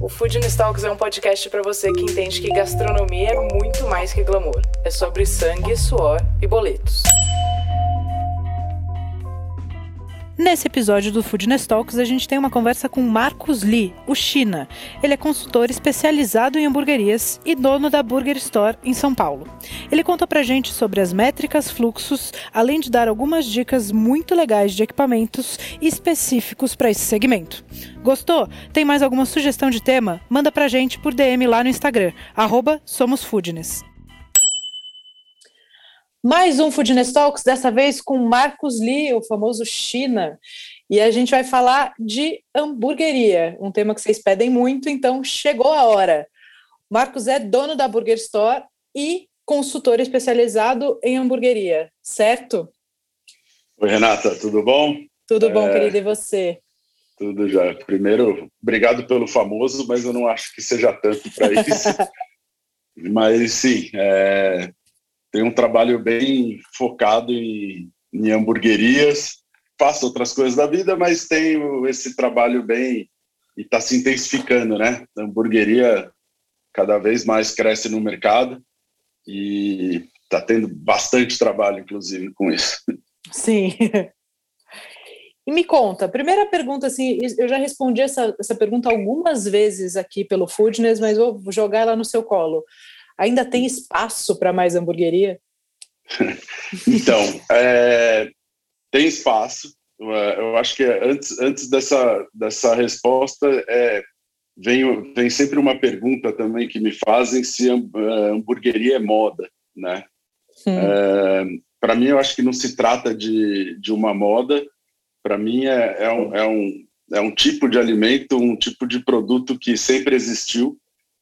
O Food Talks é um podcast para você que entende que gastronomia é muito mais que glamour. É sobre sangue, suor e boletos. Nesse episódio do Foodness Talks, a gente tem uma conversa com Marcos Lee, o China. Ele é consultor especializado em hamburguerias e dono da Burger Store em São Paulo. Ele conta pra gente sobre as métricas, fluxos, além de dar algumas dicas muito legais de equipamentos específicos para esse segmento. Gostou? Tem mais alguma sugestão de tema? Manda pra gente por DM lá no Instagram, arroba SomosFoodness. Mais um Foodness Talks, dessa vez com Marcos Lee, o famoso China. E a gente vai falar de hamburgueria, um tema que vocês pedem muito, então chegou a hora. Marcos é dono da Burger Store e consultor especializado em hamburgueria, certo? Oi, Renata, tudo bom? Tudo bom, é... querido, e você? Tudo já. Primeiro, obrigado pelo famoso, mas eu não acho que seja tanto para isso. mas sim, é, tem um trabalho bem focado em, em hamburguerias. Faço outras coisas da vida, mas tenho esse trabalho bem e está se intensificando, né? A hamburgueria cada vez mais cresce no mercado e está tendo bastante trabalho, inclusive, com isso. Sim. E me conta, primeira pergunta, assim, eu já respondi essa, essa pergunta algumas vezes aqui pelo Foodness, mas vou jogar ela no seu colo. Ainda tem espaço para mais hamburgueria? então, é, tem espaço. Eu acho que antes, antes dessa, dessa resposta, é, vem, vem sempre uma pergunta também que me fazem se é, hamburgueria é moda, né? É, para mim, eu acho que não se trata de, de uma moda. Para mim, é, é, um, é, um, é um tipo de alimento, um tipo de produto que sempre existiu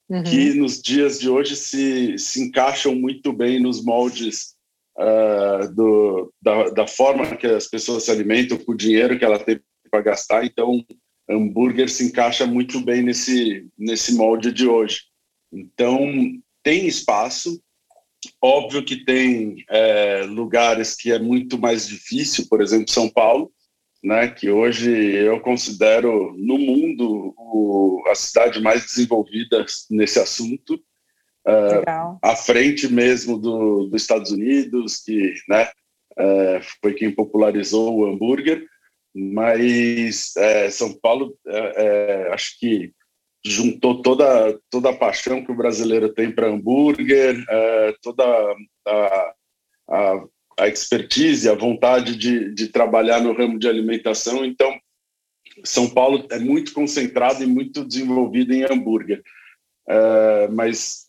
uhum. que nos dias de hoje se, se encaixam muito bem nos moldes uh, do, da, da forma que as pessoas se alimentam, com o dinheiro que ela tem para gastar. Então, hambúrguer se encaixa muito bem nesse, nesse molde de hoje. Então, tem espaço. Óbvio que tem é, lugares que é muito mais difícil, por exemplo, São Paulo, né, que hoje eu considero no mundo o, a cidade mais desenvolvida nesse assunto, uh, à frente mesmo do, dos Estados Unidos, que né, uh, foi quem popularizou o hambúrguer, mas uh, São Paulo, acho que juntou toda, toda a paixão que o brasileiro tem para hambúrguer, toda a, a a expertise, a vontade de, de trabalhar no ramo de alimentação. Então, São Paulo é muito concentrado e muito desenvolvido em hambúrguer. Uh, mas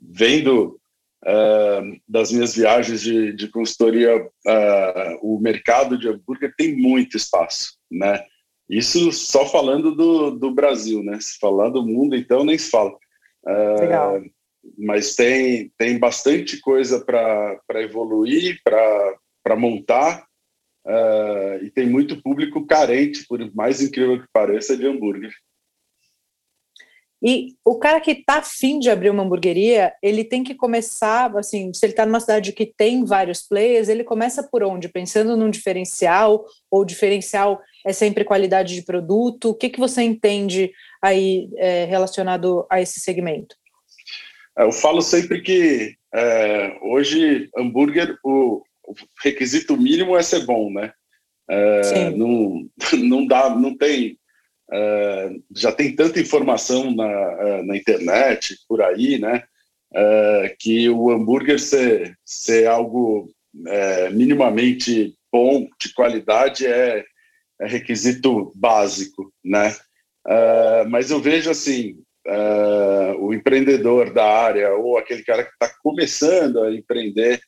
vendo uh, das minhas viagens de, de consultoria, uh, o mercado de hambúrguer tem muito espaço, né? Isso só falando do, do Brasil, né? Se falar do mundo, então nem se fala. Legal mas tem, tem bastante coisa para evoluir, para montar, uh, e tem muito público carente, por mais incrível que pareça, de hambúrguer. E o cara que está afim de abrir uma hamburgueria, ele tem que começar, assim, se ele está numa cidade que tem vários players, ele começa por onde? Pensando num diferencial, ou diferencial é sempre qualidade de produto? O que, que você entende aí é, relacionado a esse segmento? É, eu falo sempre que é, hoje hambúrguer o, o, requisito mínimo é ser bom, né? É, não, não dá, não tem. É, já tem tanta informação na, é, na internet por aí, né? É, que o hambúrguer ser, ser algo minimamente bom, de qualidade, é, é requisito básico, né? mas eu vejo assim, uh, o empreendedor da área ou aquele cara que está começando a empreender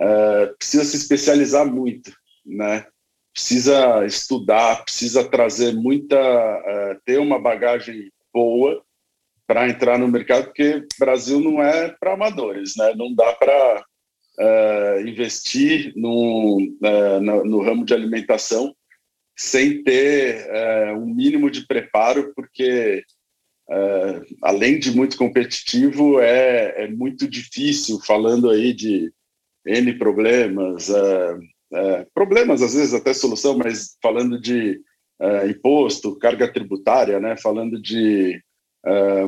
uh, precisa se especializar muito, né? Precisa estudar, precisa trazer muita, uh, ter uma bagagem boa para entrar no mercado, porque Brasil não é para amadores, né? Não dá para uh, investir no, uh, no, no, ramo de alimentação sem ter uh, um mínimo de preparo, porque além de muito competitivo, é, é, muito difícil, falando aí de N problemas, problemas às vezes até solução, mas falando de imposto, carga tributária, né, falando de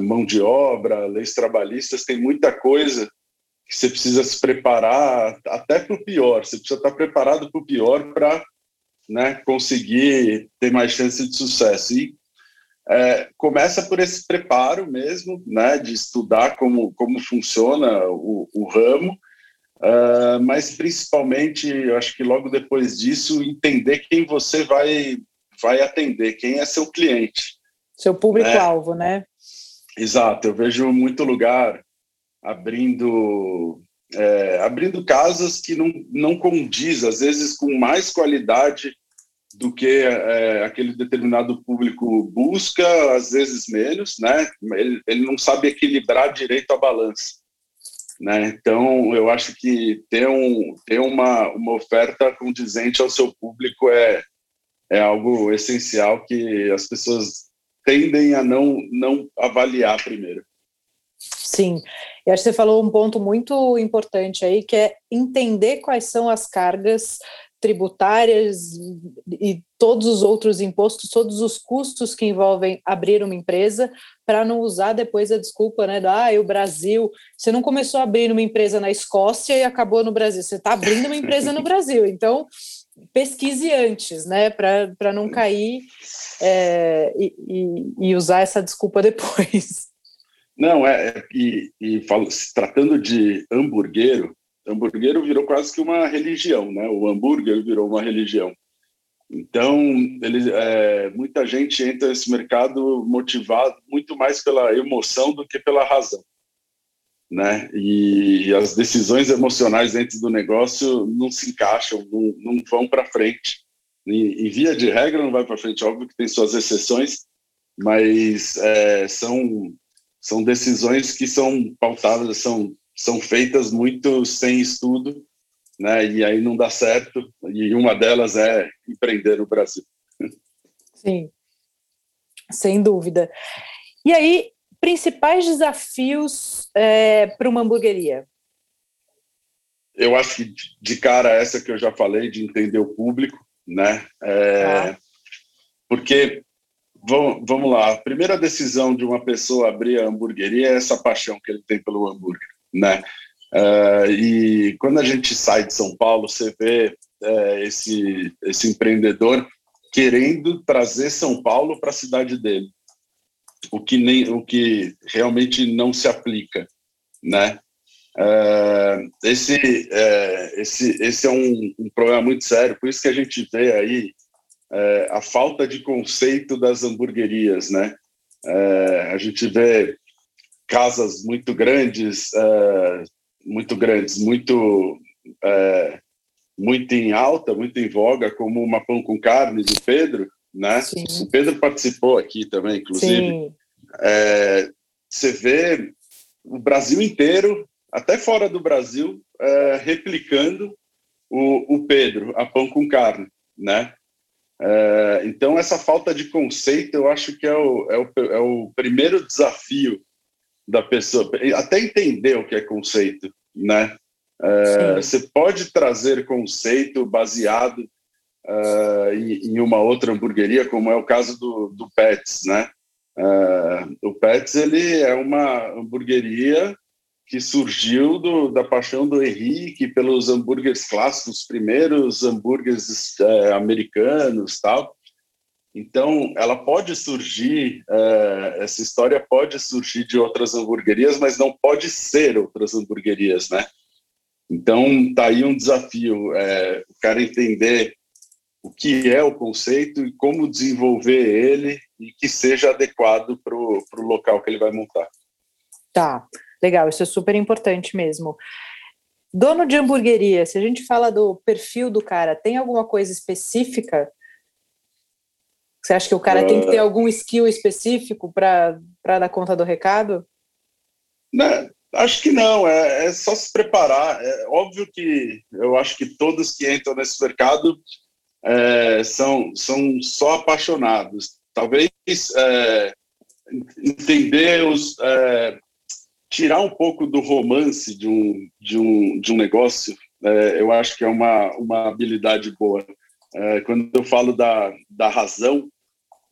mão de obra, leis trabalhistas, tem muita coisa que você precisa se preparar até para o pior, você precisa estar preparado para o pior para né, conseguir ter mais chance de sucesso. E é, começa por esse preparo mesmo, né, de estudar como, como funciona o, o ramo, uh, mas principalmente, eu acho que logo depois disso, entender quem você vai, vai atender, quem é seu cliente. Seu público-alvo, né? Exato, eu vejo muito lugar abrindo é, abrindo casas que não, não condiz, às vezes com mais qualidade do que é, aquele determinado público busca, às vezes menos, né? Ele, ele não sabe equilibrar direito a balança, né? Então, eu acho que ter, um, ter uma, uma oferta condizente ao seu público é, é algo essencial que as pessoas tendem a não, não avaliar primeiro. Sim, e acho que você falou um ponto muito importante aí, que é entender quais são as cargas tributárias e todos os outros impostos, todos os custos que envolvem abrir uma empresa, para não usar depois a desculpa, né, da ah, o Brasil, você não começou a abrir uma empresa na Escócia e acabou no Brasil, você está abrindo uma empresa no Brasil, então pesquise antes, né, para não cair é, e, e, e usar essa desculpa depois. Não, é, é e, e falo, se tratando de hamburguero, hamburguero virou quase que uma religião, né? O hambúrguer virou uma religião. Então, ele, é, muita gente entra nesse mercado motivado muito mais pela emoção do que pela razão, né? E, e as decisões emocionais dentro do negócio não se encaixam, não, não vão para frente. E, e, via de regra não vai para frente. Óbvio que tem suas exceções, mas é, são são decisões que são pautadas, são, são feitas muito sem estudo, né? E aí não dá certo. E uma delas é empreender no Brasil. Sim, sem dúvida. E aí, principais desafios é, para uma hamburgueria? Eu acho que de cara essa que eu já falei de entender o público, né? É, ah. Porque Vamos, lá. A primeira decisão de uma pessoa abrir a hamburgueria é essa paixão que ele tem pelo hambúrguer, né? Uh, e quando a gente sai de São Paulo, você vê uh, esse, esse empreendedor querendo trazer São Paulo para a cidade dele, o que, nem, o que realmente não se aplica, né? Uh, esse, esse, esse é um, um problema muito sério, por isso que a gente vê aí a falta de conceito das hamburguerias, né? A gente vê casas muito grandes, é, muito grandes, muito é, muito em alta, muito em voga, como uma pão com carne do Pedro, né? Sim. O Pedro participou aqui também, inclusive. É, você vê o Brasil inteiro, até fora do Brasil, é, replicando o, o Pedro, a pão com carne, né? É, então, essa falta de conceito, eu acho que é o, é o, é o primeiro desafio da pessoa, até entender o que é conceito, né? É, você pode trazer conceito baseado uh, em, em, uma outra hamburgueria, como é o caso do, do Pets, né? Uh, o Pets ele é uma hamburgueria que surgiu do, da paixão do Henrique pelos hambúrgueres clássicos, os primeiros hambúrgueres é, americanos, tal. Então, ela pode surgir, é, essa história pode surgir de outras hamburguerias, mas não pode ser outras hamburguerias, né? Então, tá aí um desafio, é, o cara entender o que é o conceito e como desenvolver ele e que seja adequado para o local que ele vai montar. Tá. Legal, isso é super importante mesmo. Dono de hamburgueria, se a gente fala do perfil do cara, tem alguma coisa específica? Você acha que o cara uh, tem que ter ah. algum skill específico para dar conta do recado? Né, Acho que não, é, é, só se preparar. É óbvio que eu acho que todos que entram nesse mercado é, são, são só apaixonados. Talvez é, entender os. É, tirar um pouco do romance de um, de um, de um negócio, é, eu acho que é uma, uma habilidade boa. quando eu falo da, da razão,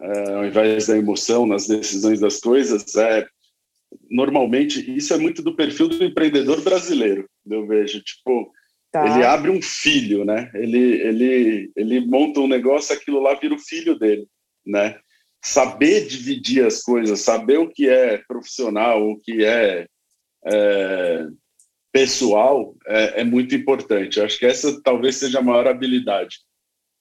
ao invés da emoção nas decisões das coisas, é normalmente, isso é muito do perfil do empreendedor brasileiro, eu vejo. Tipo, tá. ele abre um filho, né? Ele, ele, ele monta um negócio, aquilo lá vira o filho dele, né? Saber dividir as coisas, saber o que é profissional, o que é, é pessoal, é, é, muito importante. Eu acho que essa talvez seja a maior habilidade.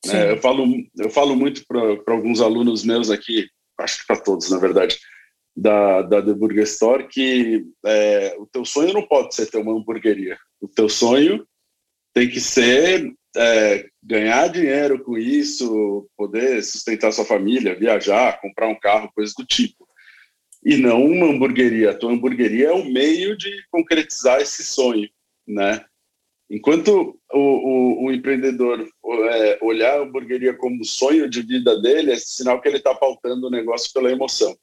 Né? Eu, falo, eu falo muito para alguns alunos meus aqui, acho que para todos, na verdade, da, da The Burger Store que é, o teu sonho não pode ser ter uma hamburgueria. O teu sonho tem que ser é, ganhar dinheiro com isso, poder sustentar sua família, viajar, comprar um carro, coisas do tipo. E não uma hamburgueria. A tua hamburgueria é um meio de concretizar esse sonho, né? Enquanto o, o, o empreendedor é, olhar a hamburgueria como sonho de vida dele, é sinal que ele está pautando o negócio pela emoção.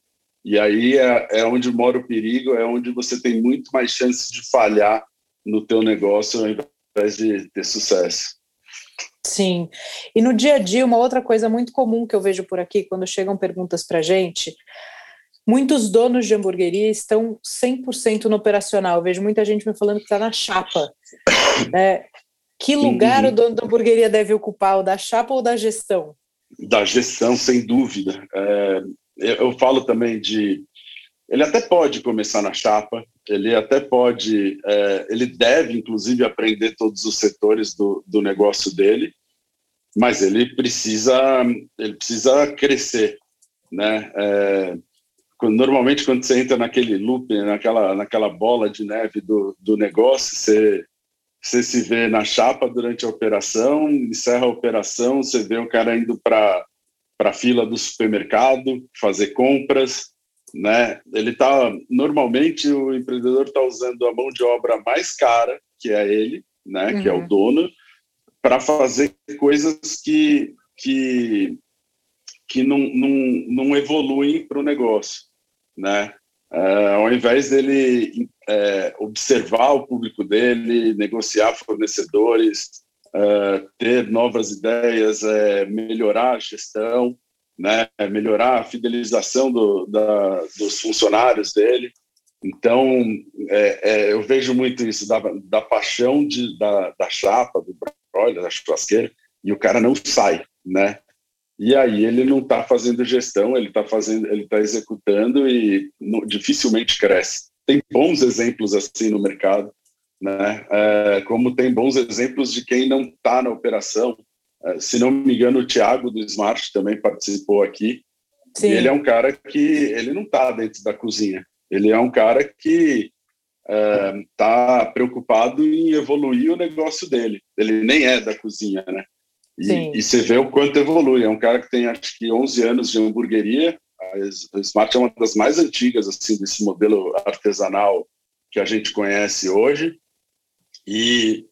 E aí é, é onde mora o perigo, é onde você tem muito mais chances de falhar no teu negócio ao invés de ter sucesso. Sim. E no dia a dia, uma outra coisa muito comum que eu vejo por aqui, quando chegam perguntas para gente, muitos donos de hamburgueria estão 100% no operacional. Eu vejo muita gente me falando que está na chapa. Né? Que lugar uhum. o dono da hamburgueria deve ocupar, o da chapa ou da gestão? Da gestão, sem dúvida. É, eu falo também de ele até pode começar na chapa, ele até pode, é, ele deve inclusive aprender todos os setores do, do negócio dele, mas ele precisa, ele precisa crescer, né? É, normalmente quando você entra naquele loop, naquela, naquela bola de neve do, do negócio, você, você se vê na chapa durante a operação, encerra a operação, você vê o cara indo para a fila do supermercado, fazer compras, né? Ele tá normalmente o empreendedor está usando a mão de obra mais cara, que é ele, né? Uhum. Que é o uhum. dono, para fazer coisas que que que não, não, não evoluem para o negócio, né? Uh, ao invés dele é, observar o público dele, negociar fornecedores, uh, ter novas ideias, é, melhorar a gestão, né, melhorar a fidelização do, da, dos funcionários dele. Então, é, é, eu vejo muito isso da, da paixão de, da, da chapa, do broiler, da churrasqueira, e o cara não sai, né? E aí ele não está fazendo gestão, ele está fazendo, ele está executando e não, dificilmente cresce. Tem bons exemplos assim no mercado, né? É, como tem bons exemplos de quem não está na operação. É, se não me engano, o Thiago do Smart também participou aqui. Sim. ele é um cara que ele não está dentro da cozinha. Ele é um cara que está é, preocupado em evoluir o negócio dele. Ele nem é da cozinha, né? E, e, você vê o quanto evolui. É um cara que tem acho que 11 anos de hamburgueria. A Smart é uma das mais antigas assim desse modelo artesanal que a gente conhece hoje e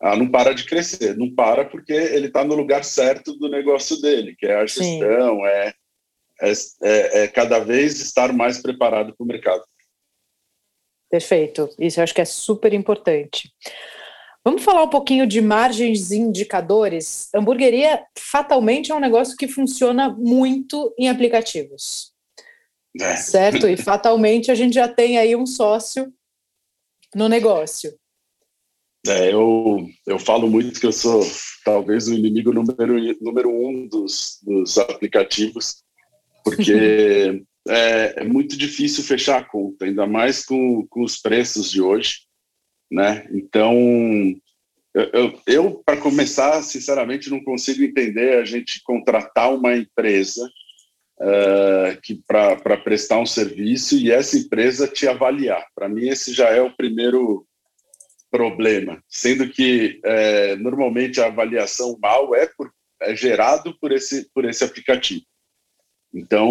ah, não para de crescer, não para porque ele está no lugar certo do negócio dele, que é a gestão, é, é, é, é, cada vez estar mais preparado para o mercado. Perfeito, isso eu acho que é super importante. Vamos falar um pouquinho de margens e indicadores. Hamburgueria fatalmente é um negócio que funciona muito em aplicativos. É. Certo? E fatalmente a gente já tem aí um sócio no negócio. É, eu, eu falo muito que eu sou talvez o inimigo número, número um dos, dos aplicativos, porque é, é, muito difícil fechar a conta, ainda mais com, com os preços de hoje. Né? Então, eu, eu, eu para começar, sinceramente, não consigo entender a gente contratar uma empresa uh, que para prestar um serviço e essa empresa te avaliar. Para mim, esse já é o primeiro problema, sendo que é, normalmente a avaliação mal é, por, é gerado por esse por esse aplicativo. Então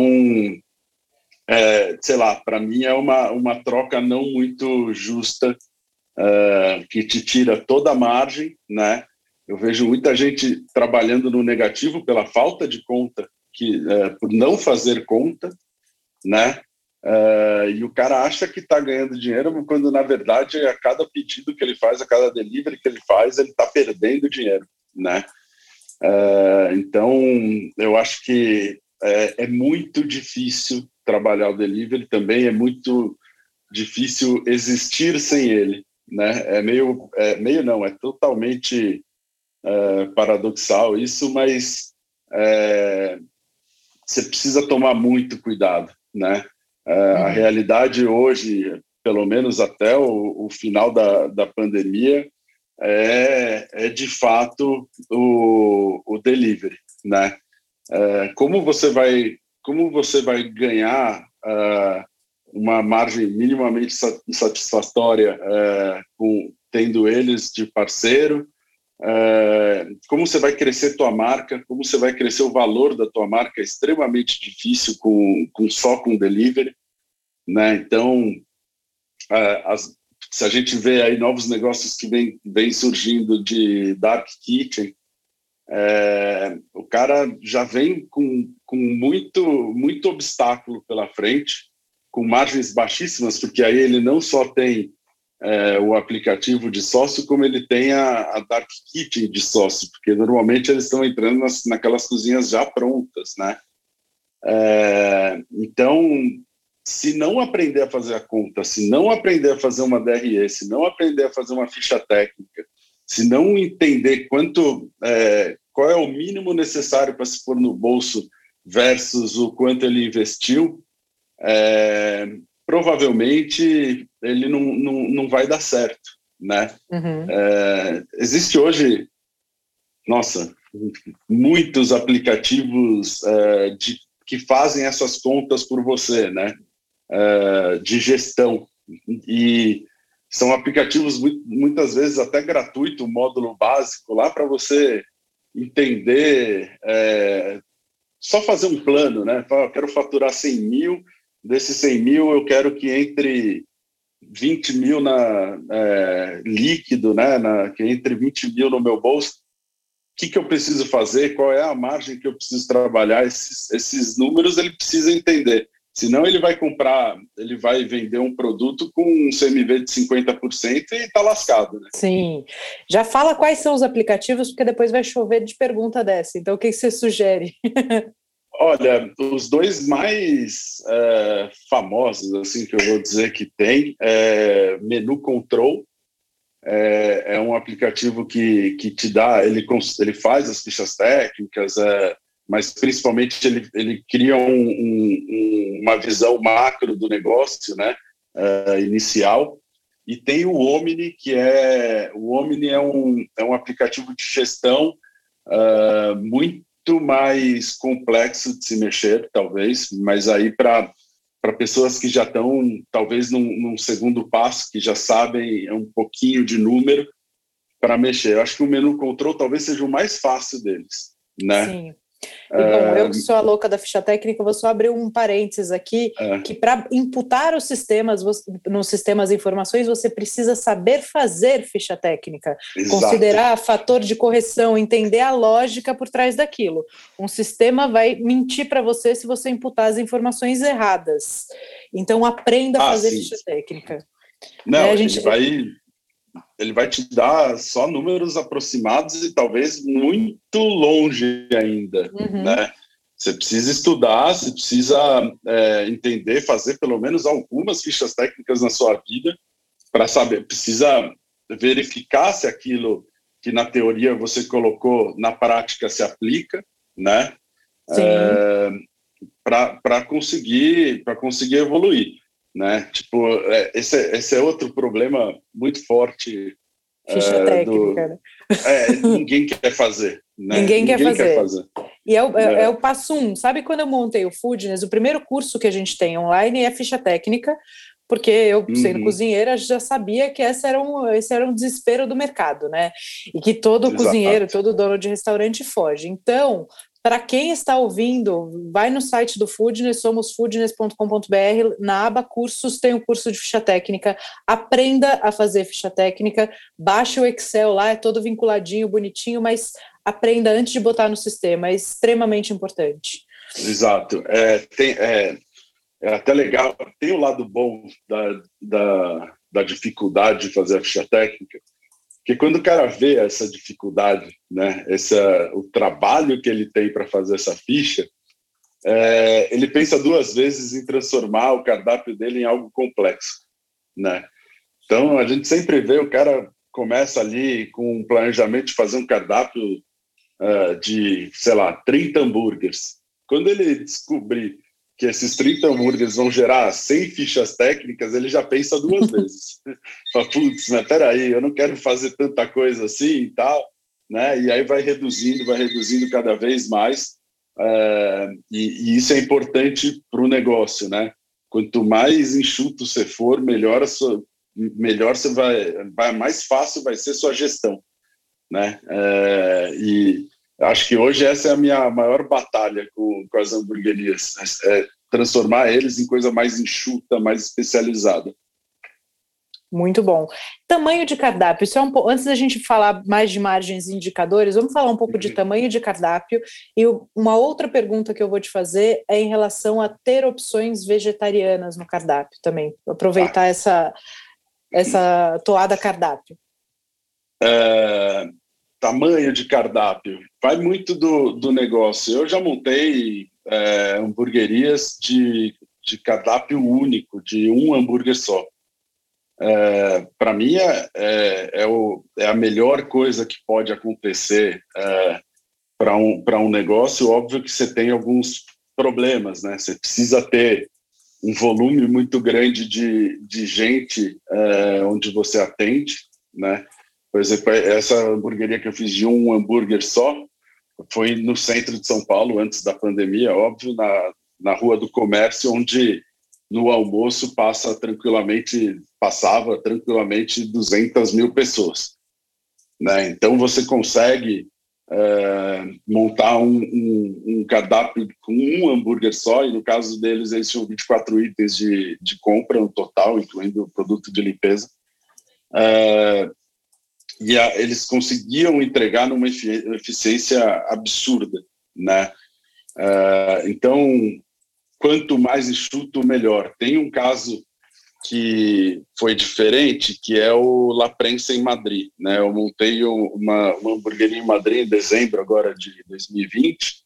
é, sei lá, para mim é uma, uma troca não muito justa, uh, que te tira toda a margem, né? Eu vejo muita gente trabalhando no negativo pela falta de conta, que, uh, por não fazer conta, né? Uh, e o cara acha que está ganhando dinheiro, quando na verdade a cada pedido que ele faz, a cada delivery que ele faz, ele está perdendo dinheiro, né? Uh, então, eu acho que é, é, muito difícil trabalhar o delivery, também é muito difícil existir sem ele, né? É meio, é, meio não, é totalmente uh, paradoxal isso, mas é, você precisa tomar muito cuidado, né? Uhum. A realidade hoje, pelo menos até o, o final da, da pandemia, é, é de fato o, o delivery, né? É, como você vai como você vai ganhar uh, uma margem minimamente satisfatória uh, com tendo eles de parceiro? Uh, como você vai crescer tua marca? Como você vai crescer o valor da tua marca? É extremamente difícil com, com só com delivery, né? Então, as, se a gente vê aí novos negócios que vêm vem surgindo de dark kitchen, é, o cara já vem com, com muito, muito obstáculo pela frente, com margens baixíssimas, porque aí ele não só tem é, o aplicativo de sócio, como ele tem a, a, Dark Kitchen de sócio, porque normalmente eles estão entrando nas, naquelas cozinhas já prontas, né? É, então, se não aprender a fazer a conta, se não aprender a fazer uma DRE, se não aprender a fazer uma ficha técnica, se não entender quanto, é, qual é o mínimo necessário para se pôr no bolso versus o quanto ele investiu, é, provavelmente ele não, não, não vai dar certo, né? Uhum. É, existe hoje, nossa, muitos aplicativos é, de, que fazem essas contas por você, né? uh, de gestão. E são aplicativos muitas vezes até gratuito, o módulo básico lá para você entender, é, só fazer um plano, né? Eu quero faturar 100 mil, desses 100 mil eu quero que entre 20 mil na é, líquido, né? Na, que entre 20 mil no meu bolso. O que, que eu preciso fazer? Qual é a margem que eu preciso trabalhar? Esses, esses números ele precisa entender. Senão ele vai comprar, ele vai vender um produto com um CMV de 50% e está lascado. Né? Sim. Já fala quais são os aplicativos, porque depois vai chover de pergunta dessa. Então, o que você sugere? Olha, os dois mais é, famosos, assim, que eu vou dizer que tem, é Menu Control, é, é, um aplicativo que, que te dá, ele, ele faz as fichas técnicas, é, mas principalmente ele, ele cria um, um, uma visão macro do negócio, né, uh, inicial. E tem o Omni, que é o Omni é um, é um aplicativo de gestão uh, muito mais complexo de se mexer, talvez, mas aí para para pessoas que já estão, talvez, num, num, segundo passo, que já sabem um pouquinho de número para mexer. Eu acho que o menu control talvez seja o mais fácil deles, né? Sim. E, bom, eu que sou a louca da ficha técnica, vou só abrir um parênteses aqui, é. que para imputar os sistemas, nos sistemas de informações, você precisa saber fazer ficha técnica, Exato. considerar fator de correção, entender a lógica por trás daquilo. Um sistema vai mentir para você se você imputar as informações erradas. Então, aprenda a ah, fazer sim. ficha técnica. Não, é, a gente vai ele vai te dar só números aproximados e talvez muito longe ainda, uhum. né? Você precisa estudar, você precisa é, entender, fazer pelo menos algumas fichas técnicas na sua vida para saber, precisa verificar se aquilo que na teoria você colocou na prática se aplica, né? É, para conseguir para conseguir evoluir né? Tipo, é, esse, é, esse é outro problema muito forte. Ficha é, técnica, do, né? É, ninguém quer fazer. Né? Ninguém, quer, ninguém fazer. quer, fazer. E é o, é. é. é o passo um. Sabe quando eu montei o Foodness, o primeiro curso que a gente tem online é ficha técnica, porque eu, sendo uhum. cozinheira, já sabia que esse era, um, esse era um desespero do mercado, né? E que todo Exato. cozinheiro, todo dono de restaurante foge. Então, Para quem está ouvindo, vai no site do Foodness, somosfoodness.com.br, na aba cursos tem o curso de ficha técnica. Aprenda a fazer ficha técnica, baixe o Excel lá, é todo vinculadinho, bonitinho, mas aprenda antes de botar no sistema, é extremamente importante. Exato. É, tem, é, é até legal, tem o lado bom da, da, da dificuldade de fazer a ficha técnica, que quando o cara vê essa dificuldade, né, essa, o trabalho que ele tem para fazer essa ficha, é, ele pensa duas vezes em transformar o cardápio dele em algo complexo, né? Então a gente sempre vê o cara começa ali com um planejamento de fazer um cardápio uh, de, sei lá, 30 hambúrgueres. Quando ele descobrir que esses 30 hambúrgueres vão gerar 100 fichas técnicas, ele já pensa duas vezes. Fala, putz, mas peraí, eu não quero fazer tanta coisa assim e tal, né? E aí vai reduzindo, vai reduzindo cada vez mais, uh, e, e, isso é importante para o negócio, né? Quanto mais enxuto você for, melhor, sua, melhor você vai, vai, mais fácil vai ser sua gestão, né? Uh, e Acho que hoje essa é a minha maior batalha com, com as hamburguerias, é transformar eles em coisa mais enxuta, mais especializada. Muito bom. Tamanho de cardápio. Isso é um Antes da gente falar mais de margens e indicadores, vamos falar um pouco de uhum. tamanho de cardápio. E uma outra pergunta que eu vou te fazer é em relação a ter opções vegetarianas no cardápio também. Aproveitar ah. essa, essa toada cardápio. É, tamanho de cardápio vai muito do, do negócio. Eu já montei é, hamburguerias de, de cardápio único, de um hambúrguer só. É, Para mim, é, é, é, o, é, a melhor coisa que pode acontecer é, para um, um negócio. Óbvio que você tem alguns problemas, né? Você precisa ter um volume muito grande de, de gente é, onde você atende, né? Por exemplo, essa hamburgueria que eu fiz de um hambúrguer só foi no centro de São Paulo, antes da pandemia, óbvio, na, na Rua do Comércio, onde no almoço passa tranquilamente, passava tranquilamente 200 mil pessoas. Né? Então você consegue é, montar um, um, um, cardápio com um hambúrguer só, e no caso deles eles tinham 24 itens de, de compra no total, incluindo o produto de limpeza. É, e a, eles conseguiam entregar numa eficiência absurda, né? Uh, então, quanto mais enxuto, melhor. Tem um caso que foi diferente, que é o La Prensa em Madrid, né? Eu montei uma, uma hamburgueria em Madrid em dezembro agora de 2020,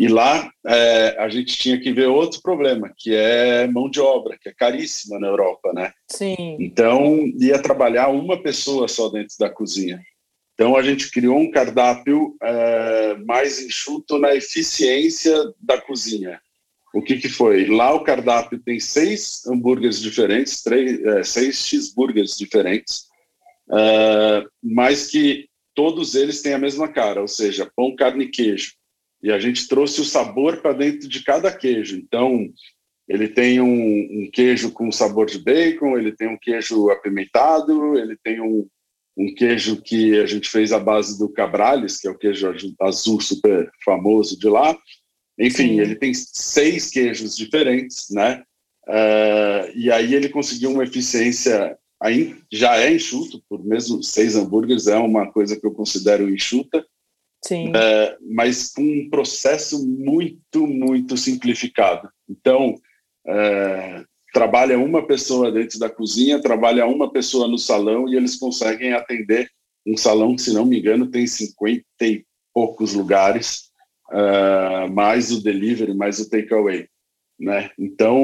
e lá é, a gente tinha que ver outro problema, que é mão de obra, que é caríssima na Europa, né? Sim. Então, ia trabalhar uma pessoa só dentro da cozinha. Então, a gente criou um cardápio é, mais enxuto na eficiência da cozinha. O que, que foi? Lá o cardápio tem seis hambúrgueres diferentes, três, é, seis cheeseburgers diferentes, é, mas que todos eles têm a mesma cara, ou seja, pão, carne e queijo e a gente trouxe o sabor para dentro de cada queijo. Então, ele tem um, um, queijo com sabor de bacon, ele tem um queijo apimentado, ele tem um, um queijo que a gente fez à base do Cabrales, que é o queijo azul super famoso de lá. Enfim, Sim. ele tem seis queijos diferentes, né? Uh, e aí ele conseguiu uma eficiência já é enxuto, por mesmo seis hambúrgueres é uma coisa que eu considero enxuta, Sim. É, mas com um processo muito, muito simplificado. Então, é, trabalha uma pessoa dentro da cozinha, trabalha uma pessoa no salão e eles conseguem atender um salão que, se não me engano, tem 50 e poucos lugares, é, mais o delivery, mais o takeaway. Né? Então,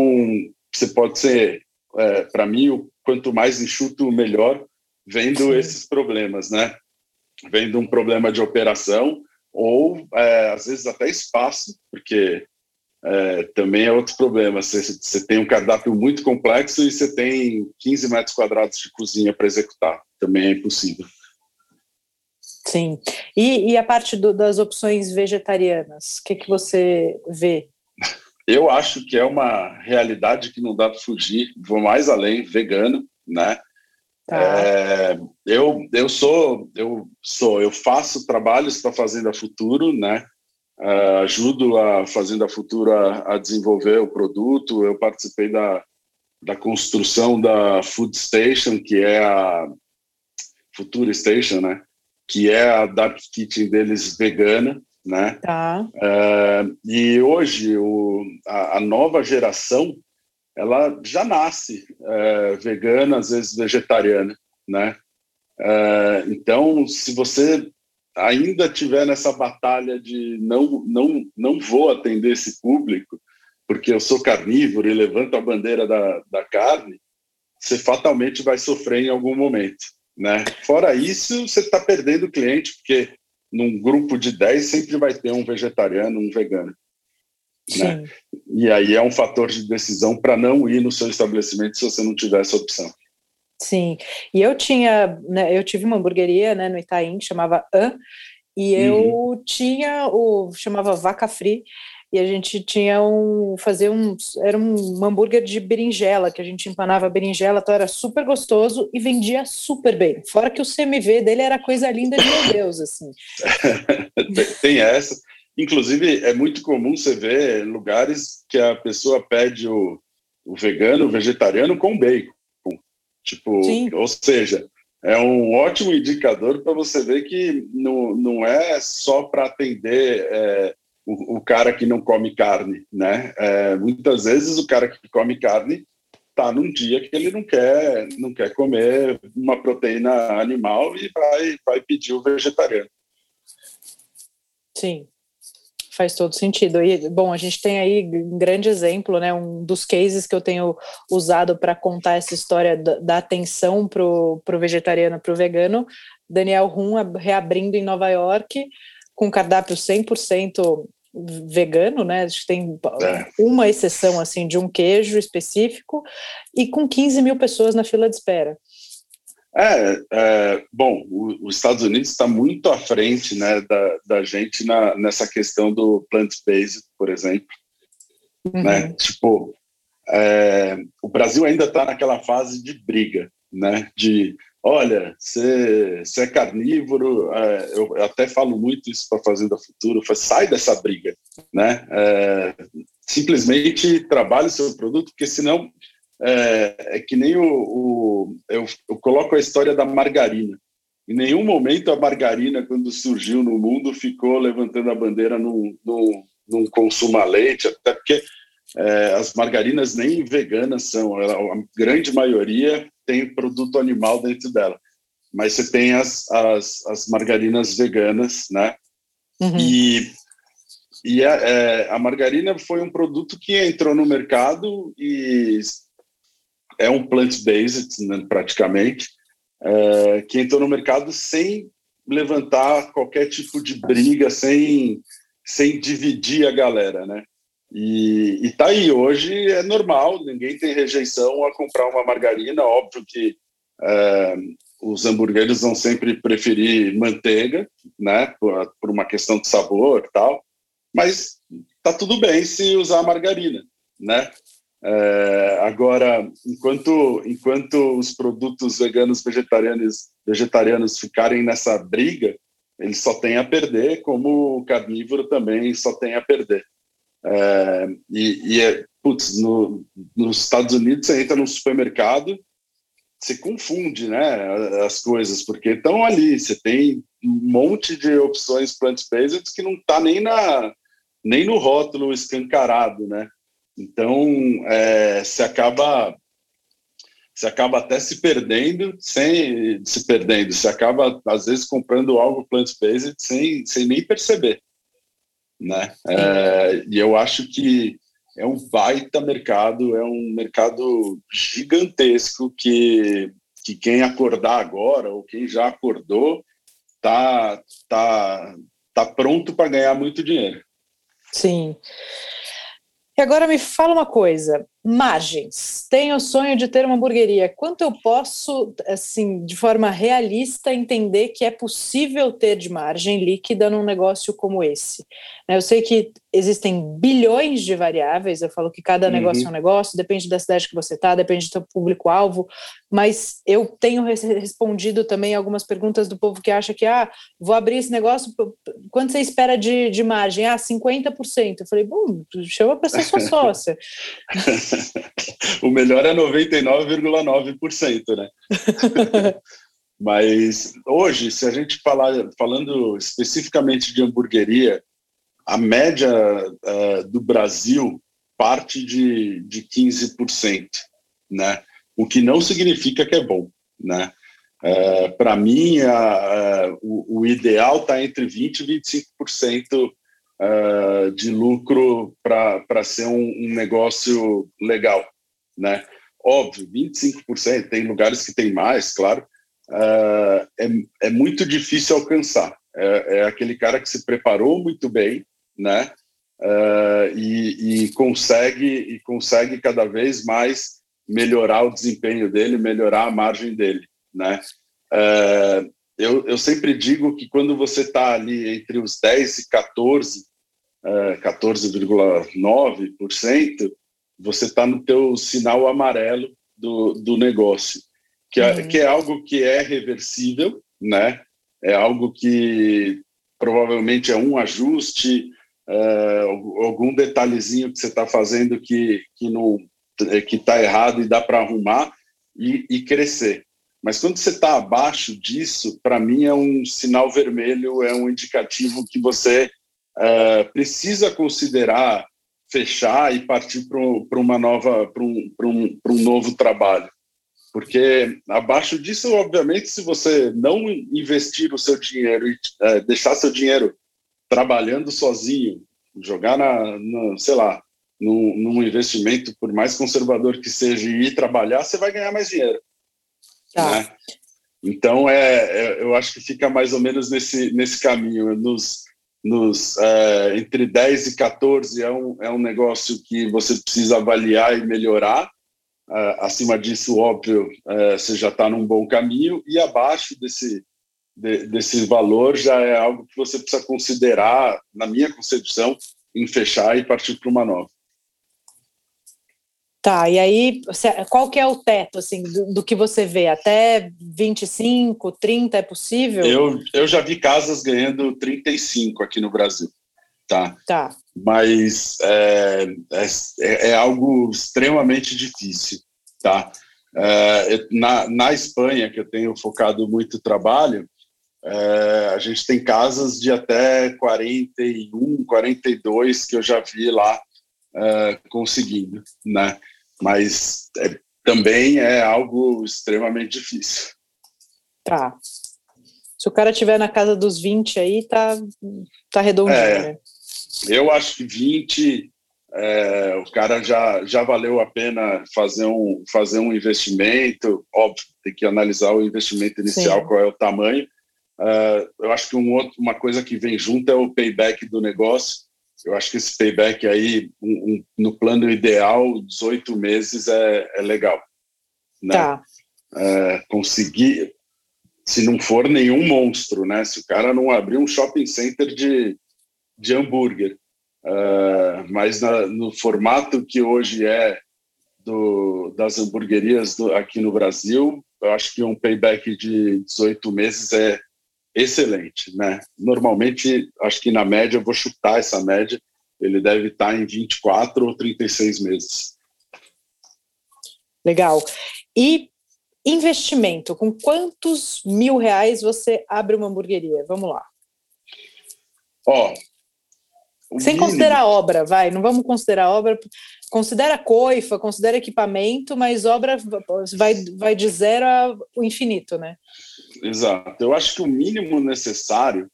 você pode ser, é, para mim, o quanto mais enxuto, melhor, vendo Sim. esses problemas, né? Vem de um problema de operação ou é, às vezes até espaço, porque é, também é outro problema. Você, você, tem um cardápio muito complexo e você tem 15 metros quadrados de cozinha para executar. Também é impossível. Sim. E, e a parte do, das opções vegetarianas, o que, que você vê? Eu acho que é uma realidade que não dá para fugir. Vou mais além, vegano, né? Tá. É, eu, eu sou, eu sou, eu faço trabalhos para a Fazenda Futuro, né? uh, ajudo a Fazenda Futura a desenvolver o produto. Eu participei da, da construção da Food Station, que é a Futura Station, né? Que é a dark kitchen deles vegana, né? Tá. Uh, e hoje o, a, a, nova geração ela já nasce uh, vegana, às vezes vegetariana, né? Uh, então, se você ainda tiver nessa batalha de não não não vou atender esse público porque eu sou carnívoro e levanto a bandeira da, da carne, você fatalmente vai sofrer em algum momento, né? Fora isso, você está perdendo cliente porque num grupo de 10 sempre vai ter um vegetariano, um vegano. Né? E aí é um fator de decisão para não ir no seu estabelecimento se você não tiver essa opção. Sim, e eu tinha, né, eu tive uma hamburgueria né, no Itaim que chamava An, e eu uhum. tinha o chamava Vaca Free, e a gente tinha um fazer um era um hambúrguer de berinjela que a gente empanava a berinjela, então era super gostoso e vendia super bem. Fora que o CMV dele era coisa linda de meu Deus, assim. Tem essa. Inclusive é muito comum você ver lugares que a pessoa pede o, o vegano, o vegetariano com bacon. Tipo, Sim. ou seja, é um ótimo indicador para você ver que não, não é só para atender é, o, o, cara que não come carne, né? É, muitas vezes o cara que come carne está num dia que ele não quer não quer comer uma proteína animal e vai vai pedir o vegetariano. Sim, faz todo sentido. E, bom, a gente tem aí um grande exemplo, né? Um dos cases que eu tenho usado para contar essa história da, da atenção para o vegetariano, para o vegano, Daniel Rum reabrindo em Nova York, com cardápio 100% vegano, né? Acho que tem é. uma exceção assim de um queijo específico e com 15 mil pessoas na fila de espera. É, é bom, o, os Estados Unidos está muito à frente, né, da, da gente na, nessa questão do plant-based, por exemplo, uhum. né? Tipo, é, o Brasil ainda está naquela fase de briga, né? De olha, você é carnívoro, é, eu até falo muito isso para a Fazenda Futuro, sai dessa briga, né? É, simplesmente trabalhe o seu produto, porque senão é, é que nem o, o eu, eu, coloco a história da margarina. Em nenhum momento a margarina, quando surgiu no mundo, ficou levantando a bandeira num, num, num consumo a leite, até porque é, as margarinas nem veganas são, a grande maioria tem produto animal dentro dela. Mas você tem as, as, as margarinas veganas, né? Uhum. E, e a, é, a margarina foi um produto que entrou no mercado e é um plant-based, né, praticamente, é, que entrou no mercado sem levantar qualquer tipo de briga, sem, sem dividir a galera, né? E, e tá aí, hoje é normal, ninguém tem rejeição a comprar uma margarina, óbvio que é, os hambúrgueres vão sempre preferir manteiga, né, por, por uma questão de sabor e tal, mas tá tudo bem se usar margarina, né? É, agora, enquanto, enquanto os produtos veganos vegetarianos, vegetarianos ficarem nessa briga, eles só têm a perder, como o carnívoro também só tem a perder. É, e, e é, putz, no, nos Estados Unidos você entra no supermercado, você confunde né, as coisas, porque estão ali, você tem um monte de opções plant-based que não está nem, na, nem no rótulo escancarado, né? Então, é, se acaba se acaba até se perdendo sem se perdendo, se acaba às vezes comprando algo plant-based sem, sem nem perceber, né? É, e eu acho que é um baita mercado, é um mercado gigantesco que, que quem acordar agora ou quem já acordou tá tá tá pronto para ganhar muito dinheiro. Sim. E agora me fala uma coisa: margens. Tenho o sonho de ter uma hamburgueria. Quanto eu posso, assim, de forma realista, entender que é possível ter de margem líquida num negócio como esse? Eu sei que existem bilhões de variáveis, eu falo que cada uhum. negócio é um negócio, depende da cidade que você está, depende do seu público-alvo, mas eu tenho respondido também algumas perguntas do povo que acha que, ah, vou abrir esse negócio, quanto você espera de, de margem? Ah, 50%. Eu falei, bom, chama para ser sua sócia. o melhor é 99,9%, né? Mas hoje, se a gente falar, falando especificamente de hamburgueria, a média uh, do Brasil parte de, de 15%, né? O que não significa que é bom, né? Uh, Para mim, uh, o, o, ideal está entre 20% e 25% uh, de lucro para ser um, um, negócio legal, né? Óbvio, 25%, tem lugares que tem mais, claro, uh, é, é muito difícil alcançar. É, é, aquele cara que se preparou muito bem, né? Uh, e, e, consegue e consegue cada vez mais melhorar o desempenho dele, melhorar a margem dele, né? Uh, eu, eu sempre digo que quando você está ali entre os 10 e 14, uh, 14,9%, você está no teu sinal amarelo do, do negócio que é, uhum. que é algo que é reversível, né? É algo que provavelmente é um ajuste, uh, algum detalhezinho que você está fazendo que, que não é, que está errado e dá para arrumar e, e, crescer. Mas quando você está abaixo disso, para mim é um sinal vermelho, é um indicativo que você uh, precisa considerar fechar e partir para uma nova para um, um, um novo trabalho. Porque abaixo disso, obviamente, se você não investir o seu dinheiro e é, deixar seu dinheiro trabalhando sozinho, jogar na, na sei lá, num, num, investimento, por mais conservador que seja, e ir trabalhar, você vai ganhar mais dinheiro. Tá. Né? Então, é, é, eu acho que fica mais ou menos nesse, nesse caminho. Nos, nos, é, entre 10 e 14 é um, é um negócio que você precisa avaliar e melhorar, Uh, acima disso, óbvio, uh, você já está num bom caminho, e abaixo desse, de, desse valor já é algo que você precisa considerar, na minha concepção, em fechar e partir para uma nova. Tá, e aí, qual que é o teto, assim, do, do, que você vê? Até 25, 30 é possível? Eu, eu já vi casas ganhando 35 aqui no Brasil, tá? Tá mas é, é, é algo extremamente difícil, tá? É, na, na Espanha, que eu tenho focado muito trabalho, é, a gente tem casas de até 41, 42 que eu já vi lá é, conseguindo, né? Mas é, também é algo extremamente difícil. Tá. Se o cara tiver na casa dos 20 aí, tá, tá redondinho, é, né? Eu acho que 20, é, o cara já, já valeu a pena fazer um, fazer um investimento. Óbvio, tem que analisar o investimento inicial, Sim. qual é o tamanho. Uh, eu acho que um outro, uma coisa que vem junto é o payback do negócio. Eu acho que esse payback aí, um, um, no plano ideal, 18 meses é, é legal. Né? Tá. É, conseguir, se não for nenhum monstro, né? Se o cara não abrir um shopping center de de hambúrguer. Uh, mas na, no formato que hoje é do, das hamburguerias do, aqui no Brasil, eu acho que um payback de 18 meses é excelente, né? Normalmente, acho que na média, eu vou chutar essa média, ele deve estar em 24 ou 36 meses. Legal. E investimento, com quantos mil reais você abre uma hamburgueria? Vamos lá. Ó, sem mínimo. considerar obra, vai, não vamos considerar obra. Considera coifa, considera equipamento, mas obra vai, vai de zero ao infinito, né? Exato. Eu acho que o mínimo necessário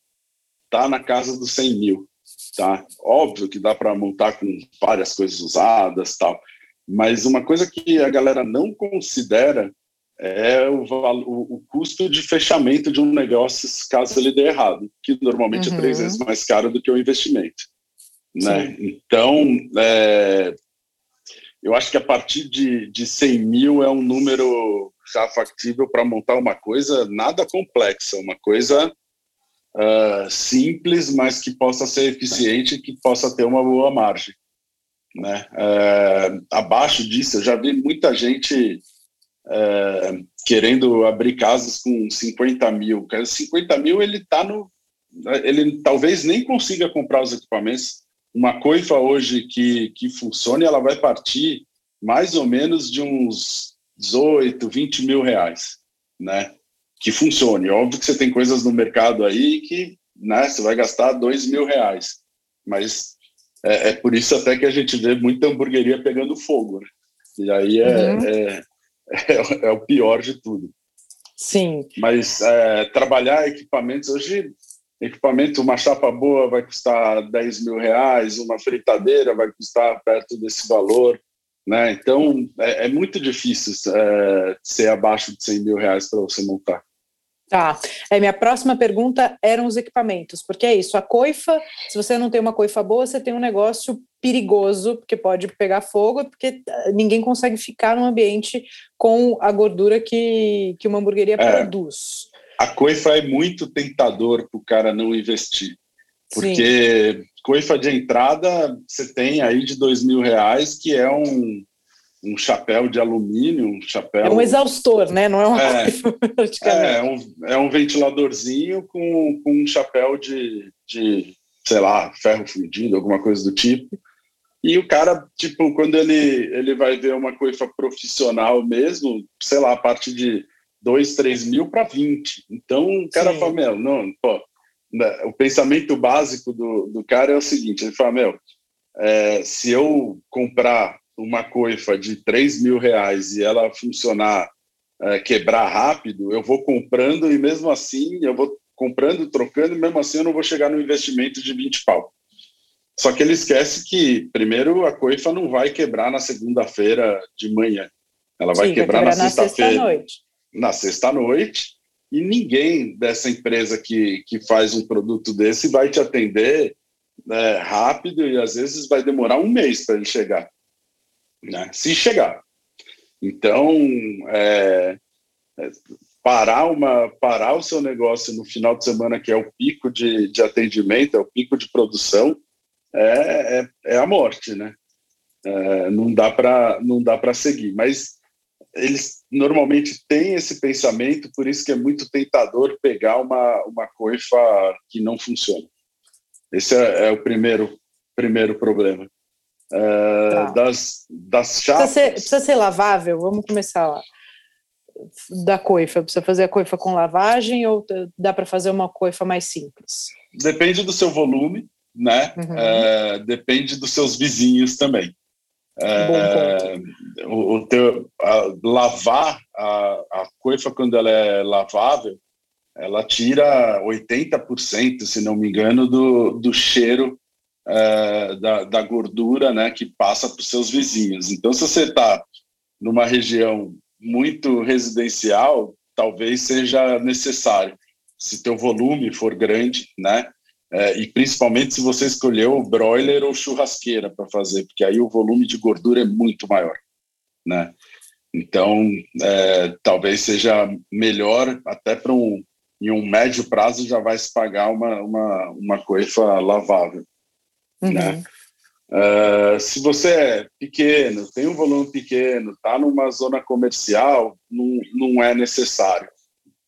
está na casa dos 100 mil, tá? Óbvio que dá para montar com várias coisas usadas, tal. Mas uma coisa que a galera não considera é o, o, o, custo de fechamento de um negócio caso ele dê errado, que normalmente uhum. é três uhum. vezes mais caro do que o investimento. Né? Então, é, eu acho que a partir de, de 100 mil é um número já factível para montar uma coisa nada complexa, uma coisa uh, simples, mas que possa ser eficiente e que possa ter uma boa margem. Né? Uh, abaixo disso, eu já vi muita gente uh, querendo abrir casas com 50 mil. 50 mil ele está no ele talvez nem consiga comprar os equipamentos. Uma coifa hoje que, que funcione, ela vai partir mais ou menos de uns 18, 20 mil reais, né? Que funcione. Óbvio que você tem coisas no mercado aí que né, você vai gastar 2 mil reais, mas é, é, por isso até que a gente vê muita hamburgueria pegando fogo, né? E aí é, uhum. é, é, é, o pior de tudo. Sim. Mas é, trabalhar equipamentos, hoje, equipamento, uma chapa boa vai custar 10 mil reais, uma fritadeira vai custar perto desse valor, né? Então, é, é muito difícil é, ser abaixo de 100 mil reais para você montar. Tá. É, minha próxima pergunta eram os equipamentos, porque é isso, a coifa, se você não tem uma coifa boa, você tem um negócio perigoso, porque pode pegar fogo, porque ah, ninguém consegue ficar num ambiente com a gordura que, que uma hamburgueria é, produz. A coifa é muito tentador para o cara não investir, porque Sim. coifa de entrada você tem aí de dois mil reais, que é um um chapéu de alumínio, um chapéu. É um exaustor, né? Não é uma é, é, é, um, é um ventiladorzinho com, com um chapéu de, de, sei lá, ferro fundido, alguma coisa do tipo. E o cara, tipo, quando ele, ele vai ver uma coifa profissional mesmo, sei lá, a partir de 2, 3 mil para 20. Então o cara Sim. fala, meu, não, pô, né, o pensamento básico do, do cara é o seguinte: ele fala, meu, é, se eu comprar uma coifa de 3 mil reais e ela funcionar, é, quebrar rápido, eu vou comprando e mesmo assim eu vou comprando, trocando, e mesmo assim eu não vou chegar no investimento de 20 pau. Só que ele esquece que, primeiro, a coifa não vai quebrar na segunda-feira de manhã. Ela vai Sim, quebrar, vai quebrar na sexta-feira. Na sexta-noite. E ninguém dessa empresa que, que faz um produto desse vai te atender né, rápido e às vezes vai demorar um mês para ele chegar né? se chegar. Então, é, é, parar, uma, parar o seu negócio no final de semana, que é o pico de, de atendimento, é o pico de produção, é, é, é a morte, né? É, não dá para seguir. Mas eles normalmente têm esse pensamento, por isso que é muito tentador pegar uma, uma coifa que não funciona. Esse é, é o primeiro, primeiro problema. Uh, tá. das, das chapas. Precisa ser, precisa ser, lavável? Vamos começar lá. Da coifa, precisa fazer a coifa com lavagem ou dá para fazer uma coifa mais simples? Depende do seu volume, né? Uhum. Uh, depende dos seus vizinhos também. Uh, o, o teu, a, lavar a, a coifa quando ela é lavável, ela tira 80%, se não me engano, do, do cheiro é, da, da, gordura né, que passa para os seus vizinhos. Então, se você está numa região muito residencial, talvez seja necessário, se teu volume for grande, né? É, e principalmente se você escolheu broiler ou churrasqueira para fazer, porque aí o volume de gordura é muito maior, né? Então, é, talvez seja melhor até para um em um médio prazo já vai se pagar uma, uma, uma coifa lavável. Uhum. Né? Uh, se você é pequeno, tem um volume pequeno, está numa zona comercial, não, não é necessário.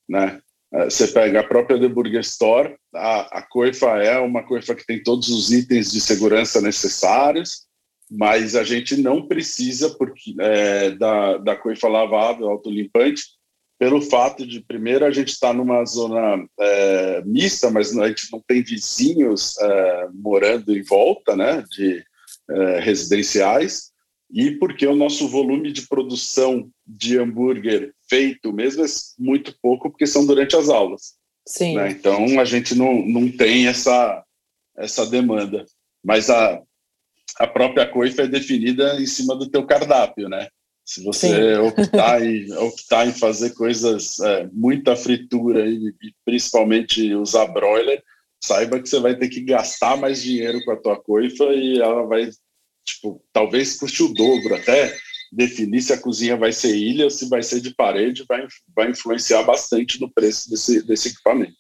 Né? Uh, você pega a própria The Burger Store, a, a coifa é uma coifa que tem todos os itens de segurança necessários, mas a gente não precisa porque, é, da, da coifa lavável, autolimpante, pelo fato de, primeiro, a gente está numa zona é, mista, mas a gente não tem vizinhos é, morando em volta né, de é, residenciais, e porque o nosso volume de produção de hambúrguer feito mesmo é muito pouco, porque são durante as aulas. Sim. Né? Então, a gente não, não tem essa, essa demanda. Mas a, a própria coifa é definida em cima do teu cardápio, né? Se você optar em, optar em fazer coisas, é, muita fritura e, e, principalmente usar broiler, saiba que você vai ter que gastar mais dinheiro com a tua coifa e ela vai, tipo, talvez custe o dobro até definir se a cozinha vai ser ilha ou se vai ser de parede, vai, vai influenciar bastante no preço desse, desse equipamento.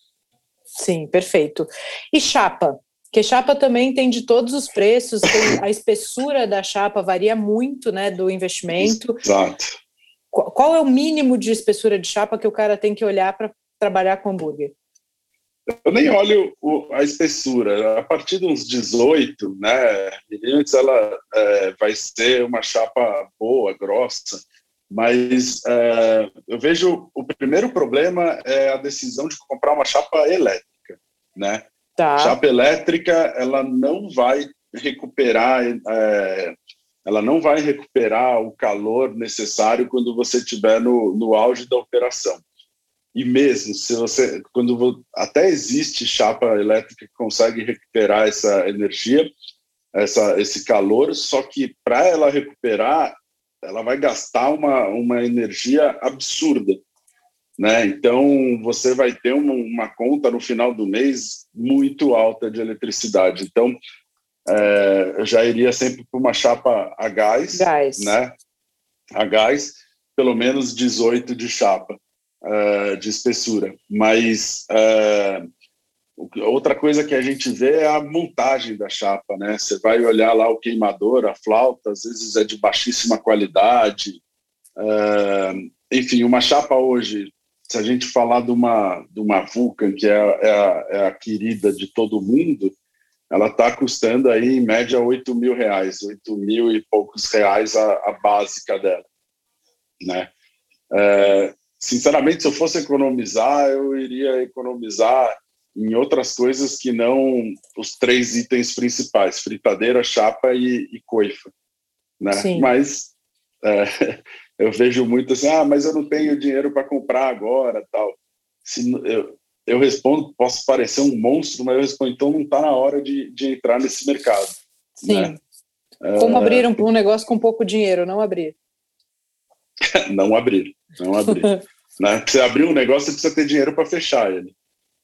Sim, perfeito. E chapa? Porque chapa também tem de todos os preços, a espessura da chapa varia muito, né, do investimento. Exato. Qual é o mínimo de espessura de chapa que o cara tem que olhar para trabalhar com hambúrguer? Eu nem olho o, a espessura. A partir de uns 18 né, milímetros, ela é, vai ser uma chapa boa, grossa. Mas é, eu vejo o primeiro problema é a decisão de comprar uma chapa elétrica, né? Tá. Chapa elétrica, ela não vai recuperar, é, ela não vai recuperar o calor necessário quando você estiver no, no auge da operação. E mesmo se você, quando até existe chapa elétrica que consegue recuperar essa energia, essa, esse calor, só que para ela recuperar, ela vai gastar uma, uma energia absurda. Né? Então, você vai ter uma, uma conta no final do mês muito alta de eletricidade. Então, é, eu já iria sempre para uma chapa a gás, gás, né? A gás, pelo menos 18 de chapa uh, de espessura. Mas uh, outra coisa que a gente vê é a montagem da chapa, né? Você vai olhar lá o queimador, a flauta, às vezes é de baixíssima qualidade. Uh, enfim, uma chapa hoje, se a gente falar de uma, de uma Vulcan, que é, é, a, é a querida de todo mundo, ela está custando aí em média 8 mil reais, 8 mil e poucos reais a, a básica dela, né? É, sinceramente, se eu fosse economizar, eu iria economizar em outras coisas que não os três itens principais: fritadeira, chapa e, e coifa. Né? Sim. Mas é, eu vejo muito assim: ah, mas eu não tenho dinheiro para comprar agora, tal. Se, eu, eu respondo, posso parecer um monstro, mas eu respondo, então não está na hora de, de entrar nesse mercado. Sim. Né? Como é... abrir um, um negócio com pouco dinheiro, não abrir. não abrir, não abrir. Né? Você abrir um negócio, você precisa ter dinheiro para fechar ele.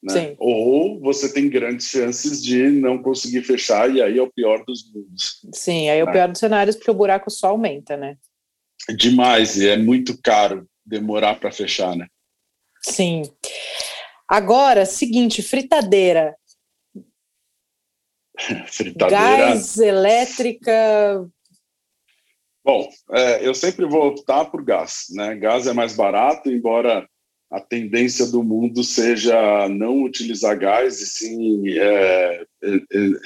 Né? Ou você tem grandes chances de não conseguir fechar, e aí é o pior dos mundos. Sim, aí é o né? pior dos cenários, porque o buraco só aumenta, né? Demais, e é muito caro demorar para fechar, né? Sim. Agora, seguinte, fritadeira. fritadeira. Gás, elétrica, Bom, é, eu sempre vou optar por gás. Né? Gás é mais barato, embora a tendência do mundo seja não utilizar gás e sim é,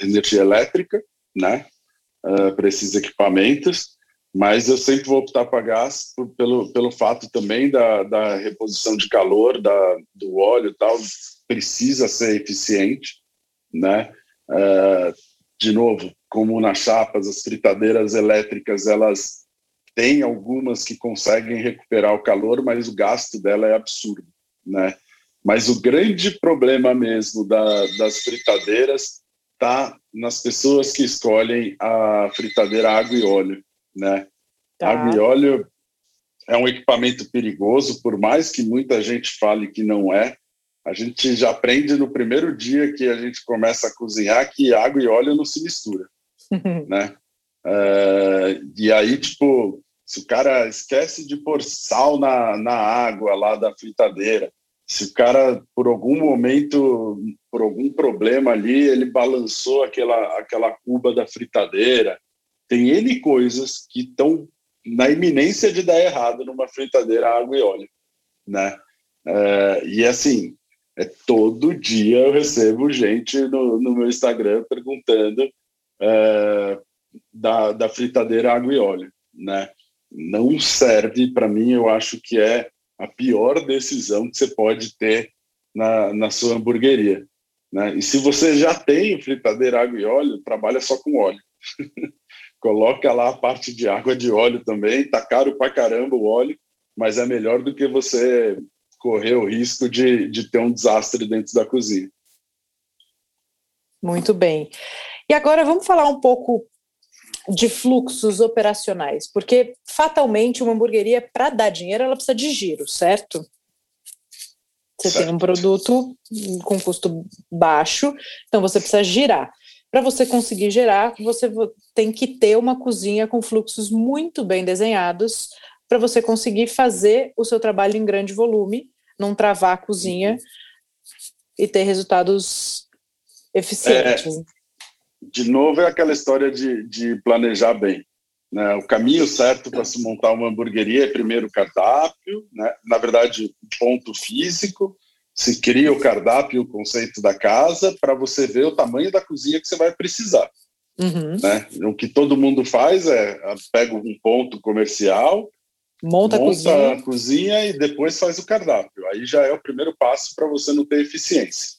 energia elétrica, né? É, para esses equipamentos. Mas eu sempre vou optar para gás por, pelo, pelo fato também da, da reposição de calor da, do óleo e tal, precisa ser eficiente, né? É, de novo, como nas chapas, as fritadeiras elétricas, elas têm algumas que conseguem recuperar o calor, mas o gasto dela é absurdo, né? Mas o grande problema mesmo da, das fritadeiras está nas pessoas que escolhem a fritadeira água e óleo, né? Tá. Água e óleo é um equipamento perigoso, por mais que muita gente fale que não é, a gente já aprende no primeiro dia que a gente começa a cozinhar que água e óleo não se mistura, né? É, e aí, tipo, se o cara esquece de pôr sal na, na água lá da fritadeira, se o cara, por algum momento, por algum problema ali, ele balançou aquela, aquela cuba da fritadeira, tem N coisas que estão na iminência de dar errado numa fritadeira água e óleo, né? É, e assim, é, todo dia eu recebo gente no, no meu Instagram perguntando é, da, da fritadeira água e óleo, né? Não serve para mim. Eu acho que é a pior decisão que você pode ter na, na sua hamburgueria. Né? E se você já tem fritadeira água e óleo, trabalha só com óleo. Coloca lá a parte de água de óleo também. Tá caro pra caramba o óleo, mas é melhor do que você correr o risco de, de ter um desastre dentro da cozinha. Muito bem. E agora vamos falar um pouco de fluxos operacionais, porque fatalmente uma hamburgueria, para dar dinheiro, ela precisa de giro, certo? Você certo. tem um produto com custo baixo, então você precisa girar. Para você conseguir gerar, você tem que ter uma cozinha com fluxos muito bem desenhados para você conseguir fazer o seu trabalho em grande volume, não travar a cozinha e ter resultados eficientes. É, de novo, é aquela história de, de planejar bem. Né? O caminho certo para se montar uma hamburgueria é primeiro o cardápio, né? na verdade, ponto físico, se cria o cardápio, o conceito da casa, para você ver o tamanho da cozinha que você vai precisar. Uhum. Né? O que todo mundo faz é pega um ponto comercial, monta, monta a, cozinha. a cozinha e depois faz o cardápio. Aí já é o primeiro passo para você não ter eficiência.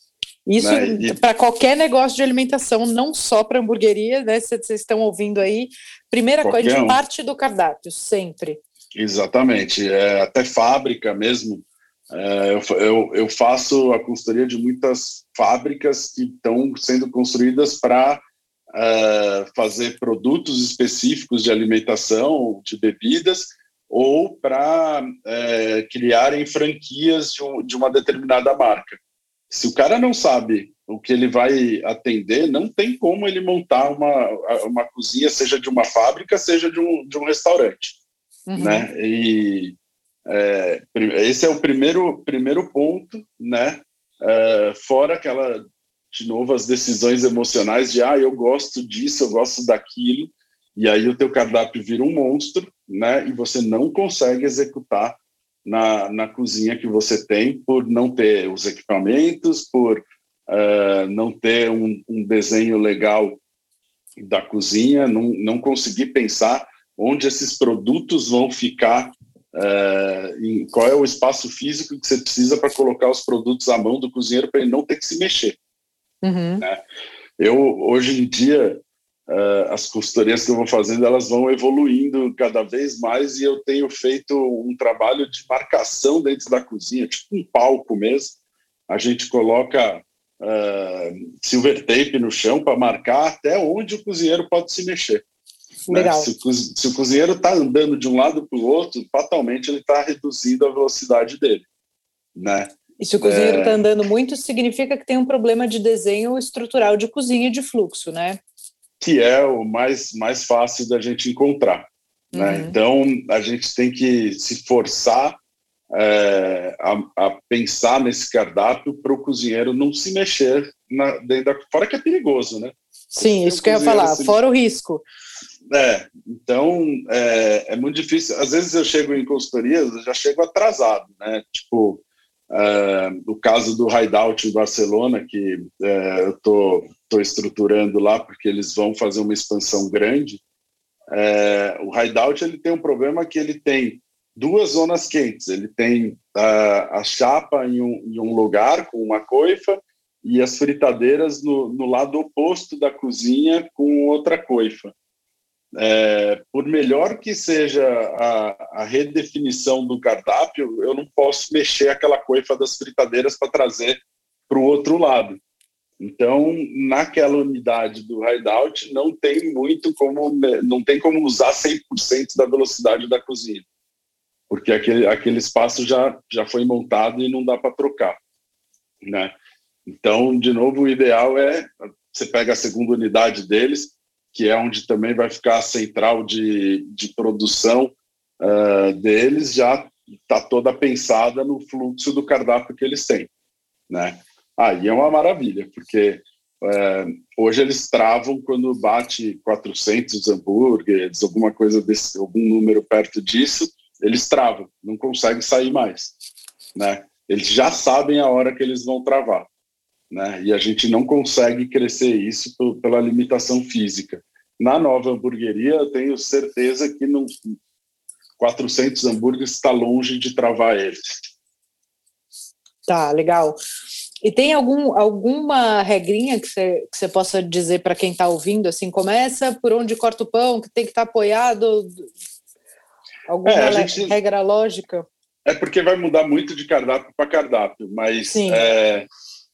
Isso né? para qualquer negócio de alimentação, não só para hamburgueria, né? Vocês estão ouvindo aí. Primeira qualquer coisa, de um. parte do cardápio, sempre. Exatamente. É, até fábrica mesmo. É, eu, eu, eu, faço a consultoria de muitas fábricas que estão sendo construídas para é, fazer produtos específicos de alimentação, de bebidas, ou para é, criarem franquias de, um, de uma determinada marca. Se o cara não sabe o que ele vai atender, não tem como ele montar uma, uma cozinha, seja de uma fábrica, seja de um, de um restaurante. Uhum. Né? E é, esse é o primeiro, primeiro ponto, né? É, fora aquela, de novo, as decisões emocionais de ah, eu gosto disso, eu gosto daquilo, e aí o teu cardápio vira um monstro, né? E você não consegue executar na, na cozinha que você tem por não ter os equipamentos, por uh, não ter um, um, desenho legal da cozinha, não, não conseguir pensar onde esses produtos vão ficar Uh, em qual é o espaço físico que você precisa para colocar os produtos à mão do cozinheiro para ele não ter que se mexer. Uhum. Né? Eu, hoje em dia, uh, as consultorias que eu vou fazendo, elas vão evoluindo cada vez mais e eu tenho feito um trabalho de marcação dentro da cozinha, tipo um palco mesmo. A gente coloca uh, silver tape no chão para marcar até onde o cozinheiro pode se mexer. Né? Se, o, se, o, cozinheiro está andando de um lado para o outro, fatalmente ele está reduzindo a velocidade dele. Né? E se o cozinheiro está é... andando muito, significa que tem um problema de desenho estrutural de cozinha de fluxo, né? Que é o mais, mais fácil da gente encontrar. Né? Uhum. Né? Então, a gente tem que se forçar é, a, a, pensar nesse cardápio para o cozinheiro não se mexer na, dentro da. Fora que é perigoso, né? Sim, isso que eu ia falar, se... fora o risco. É, então é, é, muito difícil. Às vezes eu chego em consultorias, eu já chego atrasado, né? Tipo, é, o caso do Hideout em Barcelona, que é, eu tô, tô estruturando lá porque eles vão fazer uma expansão grande. É, o Hideout ele tem um problema que ele tem duas zonas quentes. Ele tem a, a chapa em um, em um lugar com uma coifa e as fritadeiras no, no lado oposto da cozinha com outra coifa é, por melhor que seja a, a, redefinição do cardápio, eu não posso mexer aquela coifa das fritadeiras para trazer para o outro lado. Então, naquela unidade do hideout, não tem muito como, não tem como usar 100% da velocidade da cozinha, porque aquele, aquele espaço já, já foi montado e não dá para trocar, né? Então, de novo, o ideal é você pega a segunda unidade deles, que é onde também vai ficar a central de, de produção uh, deles, já está toda pensada no fluxo do cardápio que eles têm. Né? Aí é uma maravilha, porque uh, hoje eles travam quando bate 400 hambúrgueres, alguma coisa desse, algum número perto disso, eles travam, não conseguem sair mais. Né? Eles já sabem a hora que eles vão travar. Né? E a gente não consegue crescer isso pela limitação física. Na nova hamburgueria, eu tenho certeza que não 400 hambúrgueres está longe de travar eles. Tá, legal. E tem algum, alguma regrinha que você, que você possa dizer para quem está ouvindo? Assim, começa por onde corta o pão, que tem que estar tá apoiado? Alguma é, gente, regra lógica? É porque vai mudar muito de cardápio para cardápio, mas é,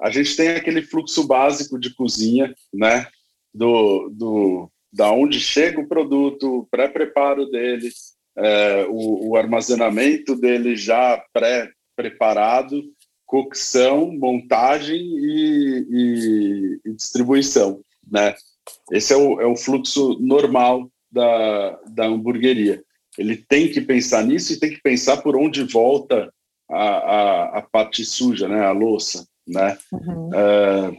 a gente tem aquele fluxo básico de cozinha, né? Do, do da onde chega o produto, o pré-preparo dele, é, o, o, armazenamento dele já pré-preparado, cocção, montagem e, e, e, distribuição, né? Esse é o, é o fluxo normal da, da hamburgueria. Ele tem que pensar nisso e tem que pensar por onde volta a, a, a parte suja, né? A louça, né? Uhum. É,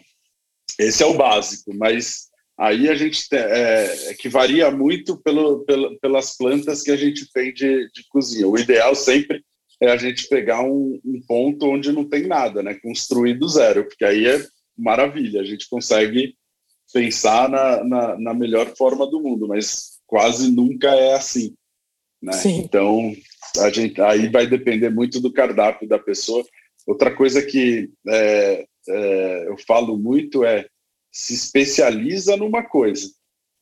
esse é o básico, mas Aí a gente é, é, que varia muito pelo, pelo, pelas plantas que a gente tem de, de cozinha. O ideal sempre é a gente pegar um, um ponto onde não tem nada, né? Construir do zero, porque aí é maravilha, a gente consegue pensar na, na, na melhor forma do mundo, mas quase nunca é assim. Né? Então, a gente, aí vai depender muito do cardápio da pessoa. Outra coisa que é, é, eu falo muito é se especializa numa coisa.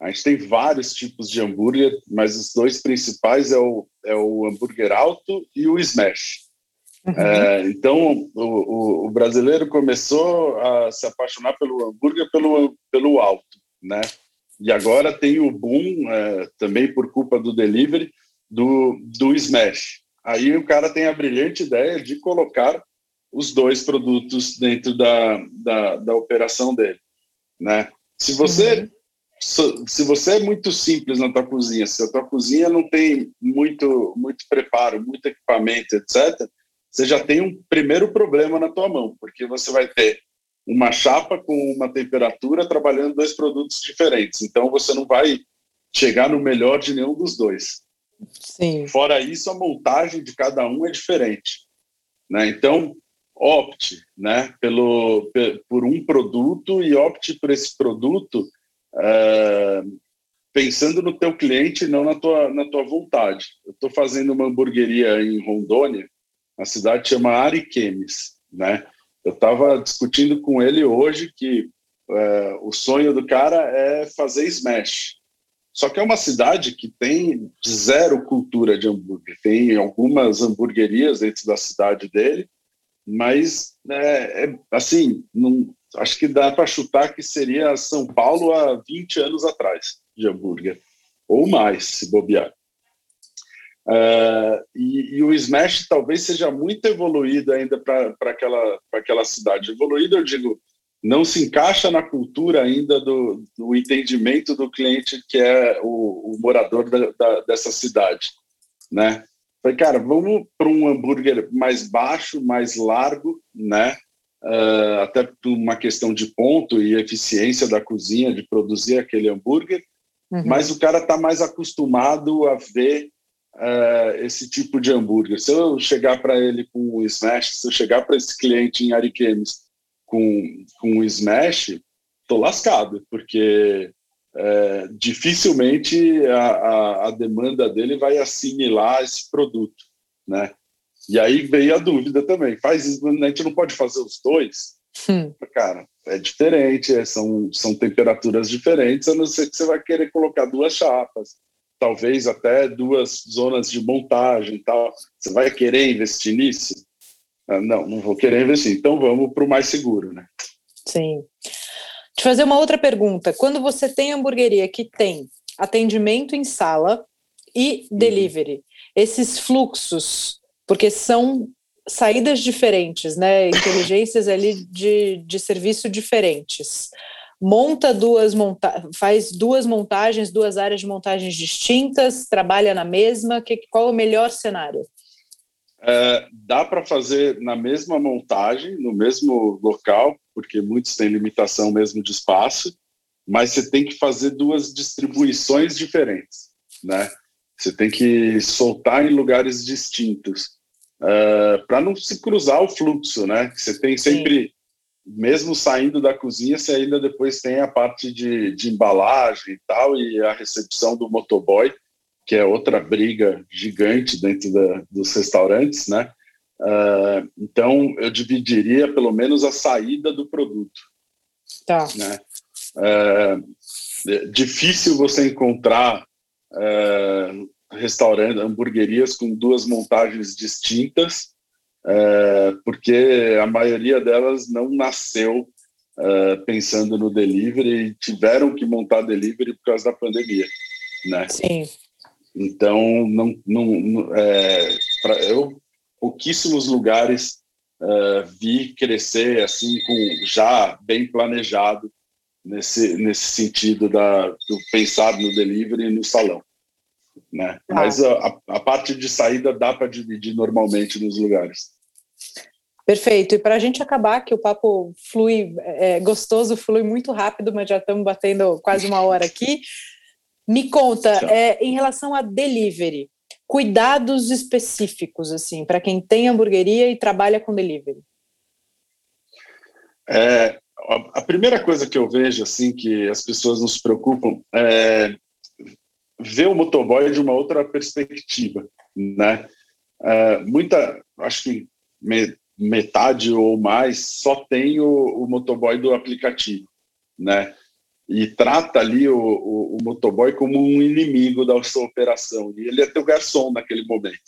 A gente tem vários tipos de hambúrguer, mas os dois principais é o, é o hambúrguer alto e o smash. Uhum. É, então, o, o, o, brasileiro começou a se apaixonar pelo hambúrguer pelo, pelo alto, né? E agora tem o boom, é, também por culpa do delivery, do, do smash. Aí o cara tem a brilhante ideia de colocar os dois produtos dentro da, da, da operação dele, né? Se você uhum se você é muito simples na tua cozinha, se a tua cozinha não tem muito, muito preparo, muito equipamento, etc., você já tem um primeiro problema na tua mão, porque você vai ter uma chapa com uma temperatura trabalhando dois produtos diferentes. Então você não vai chegar no melhor de nenhum dos dois. Sim. Fora isso, a montagem de cada um é diferente. Né? Então, opte né, pelo, por um produto e opte por esse produto é, pensando no teu cliente, não na tua, na tua vontade. Eu estou fazendo uma hamburgueria em Rondônia, a cidade chama Ariquemes, né? Eu estava discutindo com ele hoje que é, o sonho do cara é fazer smash. Só que é uma cidade que tem zero cultura de hambúrguer. Tem algumas hamburguerias dentro da cidade dele, mas é, é assim, não, acho que dá para chutar que seria São Paulo há 20 anos atrás de hambúrguer, ou mais, se bobear. Uh, e, e, o Smash talvez seja muito evoluído ainda para aquela, aquela cidade. Evoluído, eu digo, não se encaixa na cultura ainda do, do entendimento do cliente que é o, o morador da, da, dessa cidade, né? Falei, cara, vamos para um hambúrguer mais baixo, mais largo, né? Uh, até por uma questão de ponto e eficiência da cozinha de produzir aquele hambúrguer, uhum. mas o cara está mais acostumado a ver uh, esse tipo de hambúrguer. Se eu chegar para ele com o smash, se eu chegar para esse cliente em Ariquemes com, com o smash, estou lascado, porque é, dificilmente a, a, a, demanda dele vai assimilar esse produto, né? E aí veio a dúvida também, faz isso, a gente não pode fazer os dois? Hum. Cara, é diferente, é, são, são temperaturas diferentes, a não ser que você vai querer colocar duas chapas, talvez até duas zonas de montagem tal. Você vai querer investir nisso? Ah, não, não vou querer investir. Então vamos para o mais seguro, né? Sim. Te fazer uma outra pergunta. Quando você tem hamburgueria que tem atendimento em sala e uhum. delivery, esses fluxos porque são saídas diferentes, né? Inteligências ali de, de serviço diferentes. Monta duas monta faz duas montagens, duas áreas de montagens distintas, trabalha na mesma. Que, qual o melhor cenário? É, dá para fazer na mesma montagem, no mesmo local, porque muitos têm limitação mesmo de espaço, mas você tem que fazer duas distribuições diferentes, né? Você tem que soltar em lugares distintos uh, eh, para não se cruzar o fluxo, né? Você tem sempre, Sim. mesmo saindo da cozinha, você ainda depois tem a parte de, de embalagem e tal, e a recepção do motoboy, que é outra briga gigante dentro da, dos restaurantes, né? Uh, então, eu dividiria pelo menos a saída do produto. Tá. Né? Uh, difícil você encontrar uh, restaurantes, hamburguerias com duas montagens distintas, é, porque a maioria delas não nasceu é, pensando no delivery e tiveram que montar delivery por causa da pandemia, né? Sim. Então, não, não, é, pra, eu pouquíssimos lugares é, vi crescer assim com já bem planejado nesse nesse sentido da do pensar no delivery e no salão né? Ah. Mas a, a, parte de saída dá para dividir normalmente nos lugares. Perfeito. E para a gente acabar, que o papo flui é, gostoso, flui muito rápido, mas já estamos batendo quase uma hora aqui. Me conta, é, em relação a delivery, cuidados específicos, assim, para quem tem hamburgueria e trabalha com delivery? É, a primeira coisa que eu vejo, assim, que as pessoas não se preocupam é ver o motoboy de uma outra perspectiva, né? É, muita, acho que metade ou mais só tem o, o motoboy do aplicativo, né? E trata ali o, o, o, motoboy como um inimigo da sua operação. E ele é teu garçom naquele momento.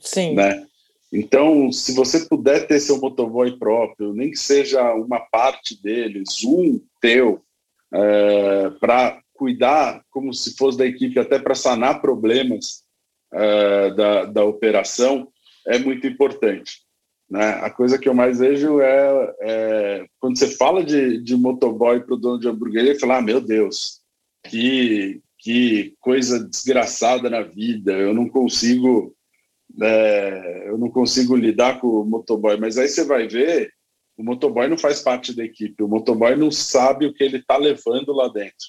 Sim. Né? Então, se você puder ter seu motoboy próprio, nem que seja uma parte deles, um teu, é, para cuidar como se fosse da equipe, até para sanar problemas é, da, da operação, é muito importante. Né? A coisa que eu mais vejo é, é quando você fala de, de motoboy para o dono de hamburgueria, ele fala: ah, meu Deus, que, que coisa desgraçada na vida, eu não consigo é, eu não consigo lidar com o motoboy, mas aí você vai ver, o motoboy não faz parte da equipe, o motoboy não sabe o que ele está levando lá dentro,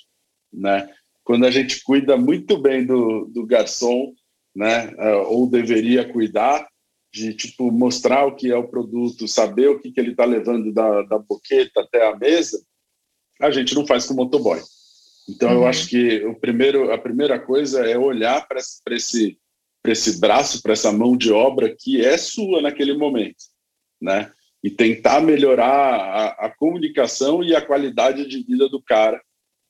né? Quando a gente cuida muito bem do, do garçom, né, é, ou deveria cuidar, de tipo mostrar o que é o produto, saber o que, que ele está levando da, da boqueta até a mesa, a gente não faz com o motoboy. Então uhum. eu acho que o primeiro, a primeira coisa é olhar para esse para esse braço, para essa mão de obra que é sua naquele momento, né? E tentar melhorar a, a comunicação e a qualidade de vida do cara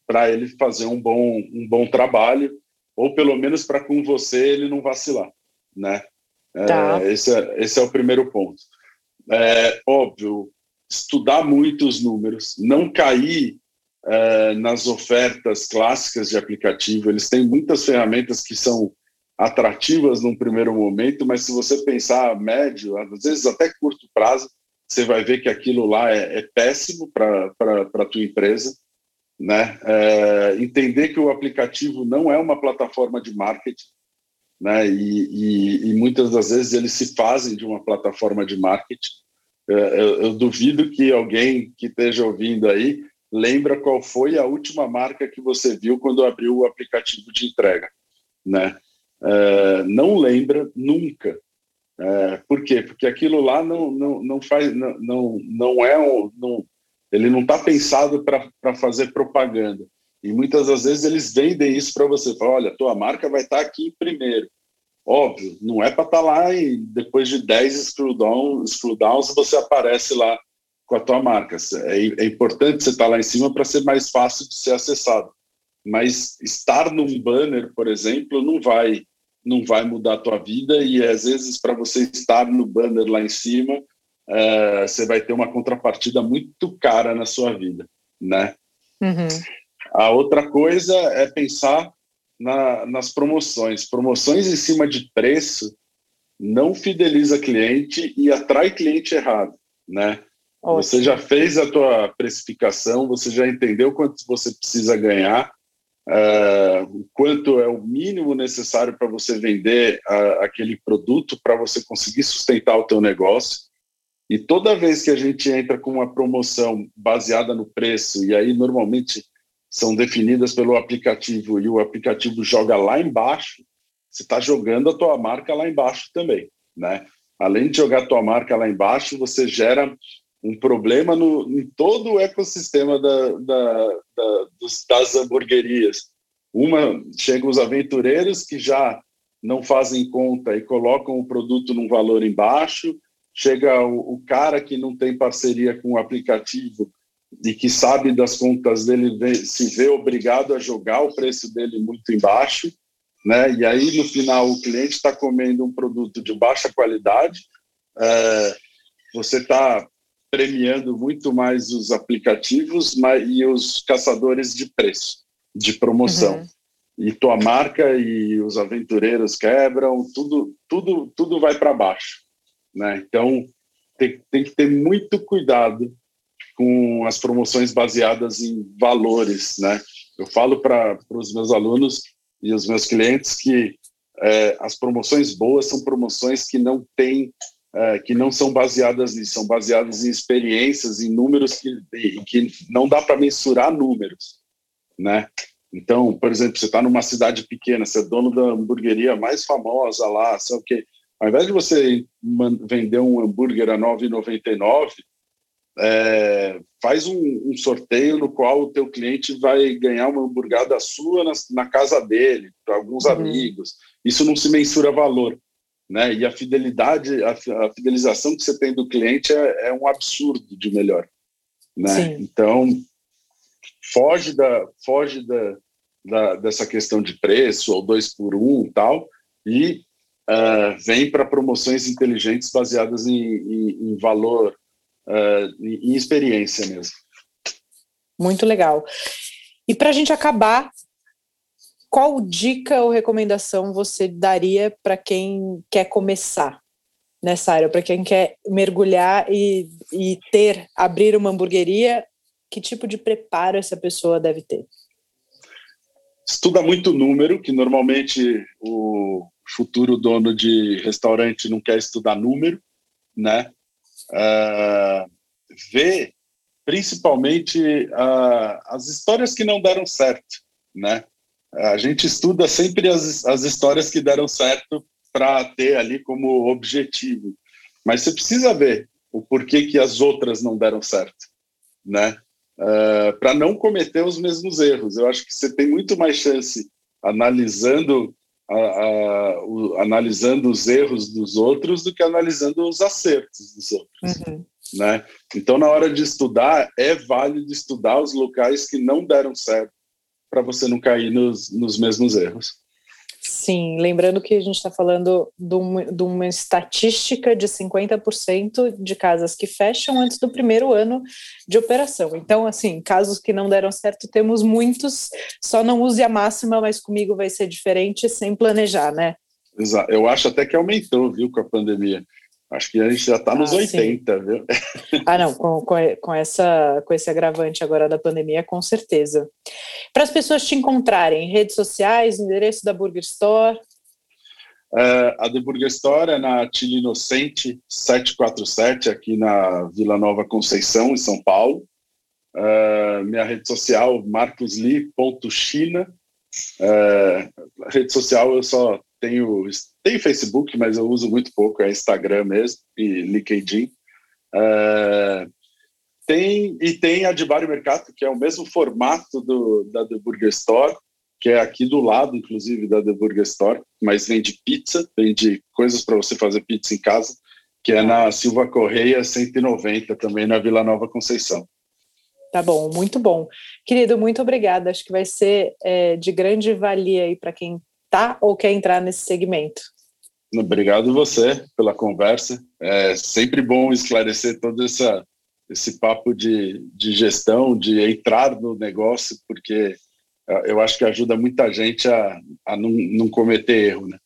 para ele fazer um bom, um bom trabalho, ou pelo menos para com você ele não vacilar, né? Tá. É, esse, é, esse é o primeiro ponto. É, óbvio, estudar muito os números, não cair é, nas ofertas clássicas de aplicativo. Eles têm muitas ferramentas que são atrativas num primeiro momento, mas se você pensar médio, às vezes até curto prazo, você vai ver que aquilo lá é, é péssimo para a tua empresa. Né? É, entender que o aplicativo não é uma plataforma de marketing, né? E, e, e, muitas das vezes eles se fazem de uma plataforma de marketing. É, eu, eu, duvido que alguém que esteja ouvindo aí lembra qual foi a última marca que você viu quando abriu o aplicativo de entrega, né? É, não lembra nunca. É, por quê? Porque aquilo lá não, não, não faz, não, não, não é um, não, ele não está pensado para fazer propaganda. E muitas das vezes eles vendem isso para você. Falam, olha, tua marca vai estar tá aqui primeiro. Óbvio, não é para estar tá lá e depois de 10 screwdowns, screwdowns você aparece lá com a tua marca. É, é importante você estar tá lá em cima para ser mais fácil de ser acessado. Mas estar num banner, por exemplo, não vai não vai mudar a tua vida e às vezes para você estar no banner lá em cima, é, você vai ter uma contrapartida muito cara na sua vida, né? Uhum. A outra coisa é pensar na, nas promoções. Promoções em cima de preço não fideliza cliente e atrai cliente errado, né? Ótimo. Você já fez a tua precificação, você já entendeu quanto você precisa ganhar, uh, quanto é o mínimo necessário para você vender aquele produto para você conseguir sustentar o teu negócio. E toda vez que a gente entra com uma promoção baseada no preço, e aí normalmente são definidas pelo aplicativo e o aplicativo joga lá embaixo, você está jogando a tua marca lá embaixo também, né? Além de jogar a tua marca lá embaixo, você gera um problema no, em todo o ecossistema da, da, da, dos, das hamburguerias. Uma, chegam os aventureiros que já não fazem conta e colocam o produto num valor embaixo, chega o, o cara que não tem parceria com o aplicativo e que sabe das contas dele se vê obrigado a jogar o preço dele muito embaixo, né? E aí no final o cliente está comendo um produto de baixa qualidade, é, você está premiando muito mais os aplicativos mas, e os caçadores de preço, de promoção. Uhum. E tua marca e os aventureiros quebram, tudo, tudo, tudo vai para baixo, né? Então tem, tem que ter muito cuidado com as promoções baseadas em valores, né? Eu falo para os meus alunos e os meus clientes que é, as promoções boas são promoções que não têm, é, que não são baseadas nisso, são baseadas em experiências, em números que, que não dá para mensurar números, né? Então, por exemplo, você está numa cidade pequena, você é dono da hamburgueria mais famosa lá, sei o quê. Ao invés de você vender um hambúrguer a R$ 9,99, é, faz um, um, sorteio no qual o teu cliente vai ganhar uma hamburgada sua na, na casa dele, para alguns uhum. amigos. Isso não se mensura valor. Né? E a fidelidade, a, a fidelização que você tem do cliente é, é um absurdo de melhor. Né? Então, foge da foge da, da, dessa questão de preço ou dois por um tal e uh, vem para promoções inteligentes baseadas em, em, em valor, uh, em experiência mesmo. Muito legal. E para a gente acabar, qual dica ou recomendação você daria para quem quer começar nessa área, para quem quer mergulhar e, e ter, abrir uma hamburgueria? Que tipo de preparo essa pessoa deve ter? estuda muito número, que normalmente o futuro dono de restaurante não quer estudar número, né? Uh, vê principalmente uh, as histórias que não deram certo, né? A gente estuda sempre as, as histórias que deram certo para ter ali como objetivo, mas você precisa ver o porquê que as outras não deram certo, né? uh, é, para não cometer os mesmos erros. Eu acho que você tem muito mais chance analisando, a, a, o, analisando os erros dos outros do que analisando os acertos dos outros. Uhum. Né? Então, na hora de estudar, é válido estudar os locais que não deram certo para você não cair nos, nos mesmos erros. Sim, lembrando que a gente está falando de uma, de uma, estatística de 50% de casas que fecham antes do primeiro ano de operação. Então, assim, casos que não deram certo, temos muitos, só não use a máxima, mas comigo vai ser diferente sem planejar, né? Exato. Eu acho até que aumentou, viu, com a pandemia. Acho que a gente já está nos ah, 80, sim. viu? Ah, não, com, com, essa, com esse agravante agora da pandemia, com certeza. Para as pessoas te encontrarem, redes sociais, endereço da Burger Store. Uh, a The Burger Store é na Tila Inocente 747, aqui na Vila Nova Conceição, em São Paulo. Uh, minha rede social, marcosli.china. Uh, rede social eu só tenho, tenho Facebook, mas eu uso muito pouco, é Instagram mesmo e LinkedIn. Uh, tem, e tem a de Bar Mercato, que é o mesmo formato do, da The Burger Store, que é aqui do lado, inclusive, da The Burger Store, mas vende pizza, vende coisas para você fazer pizza em casa, que é na Silva Correia 190, também na Vila Nova Conceição. Tá bom, muito bom. Querido, muito obrigada. Acho que vai ser é, de grande valia aí para quem tá ou quer entrar nesse segmento. Obrigado você pela conversa. É sempre bom esclarecer todo essa, esse papo de, de gestão, de entrar no negócio, porque é, eu acho que ajuda muita gente a, a não, não cometer erro. Né?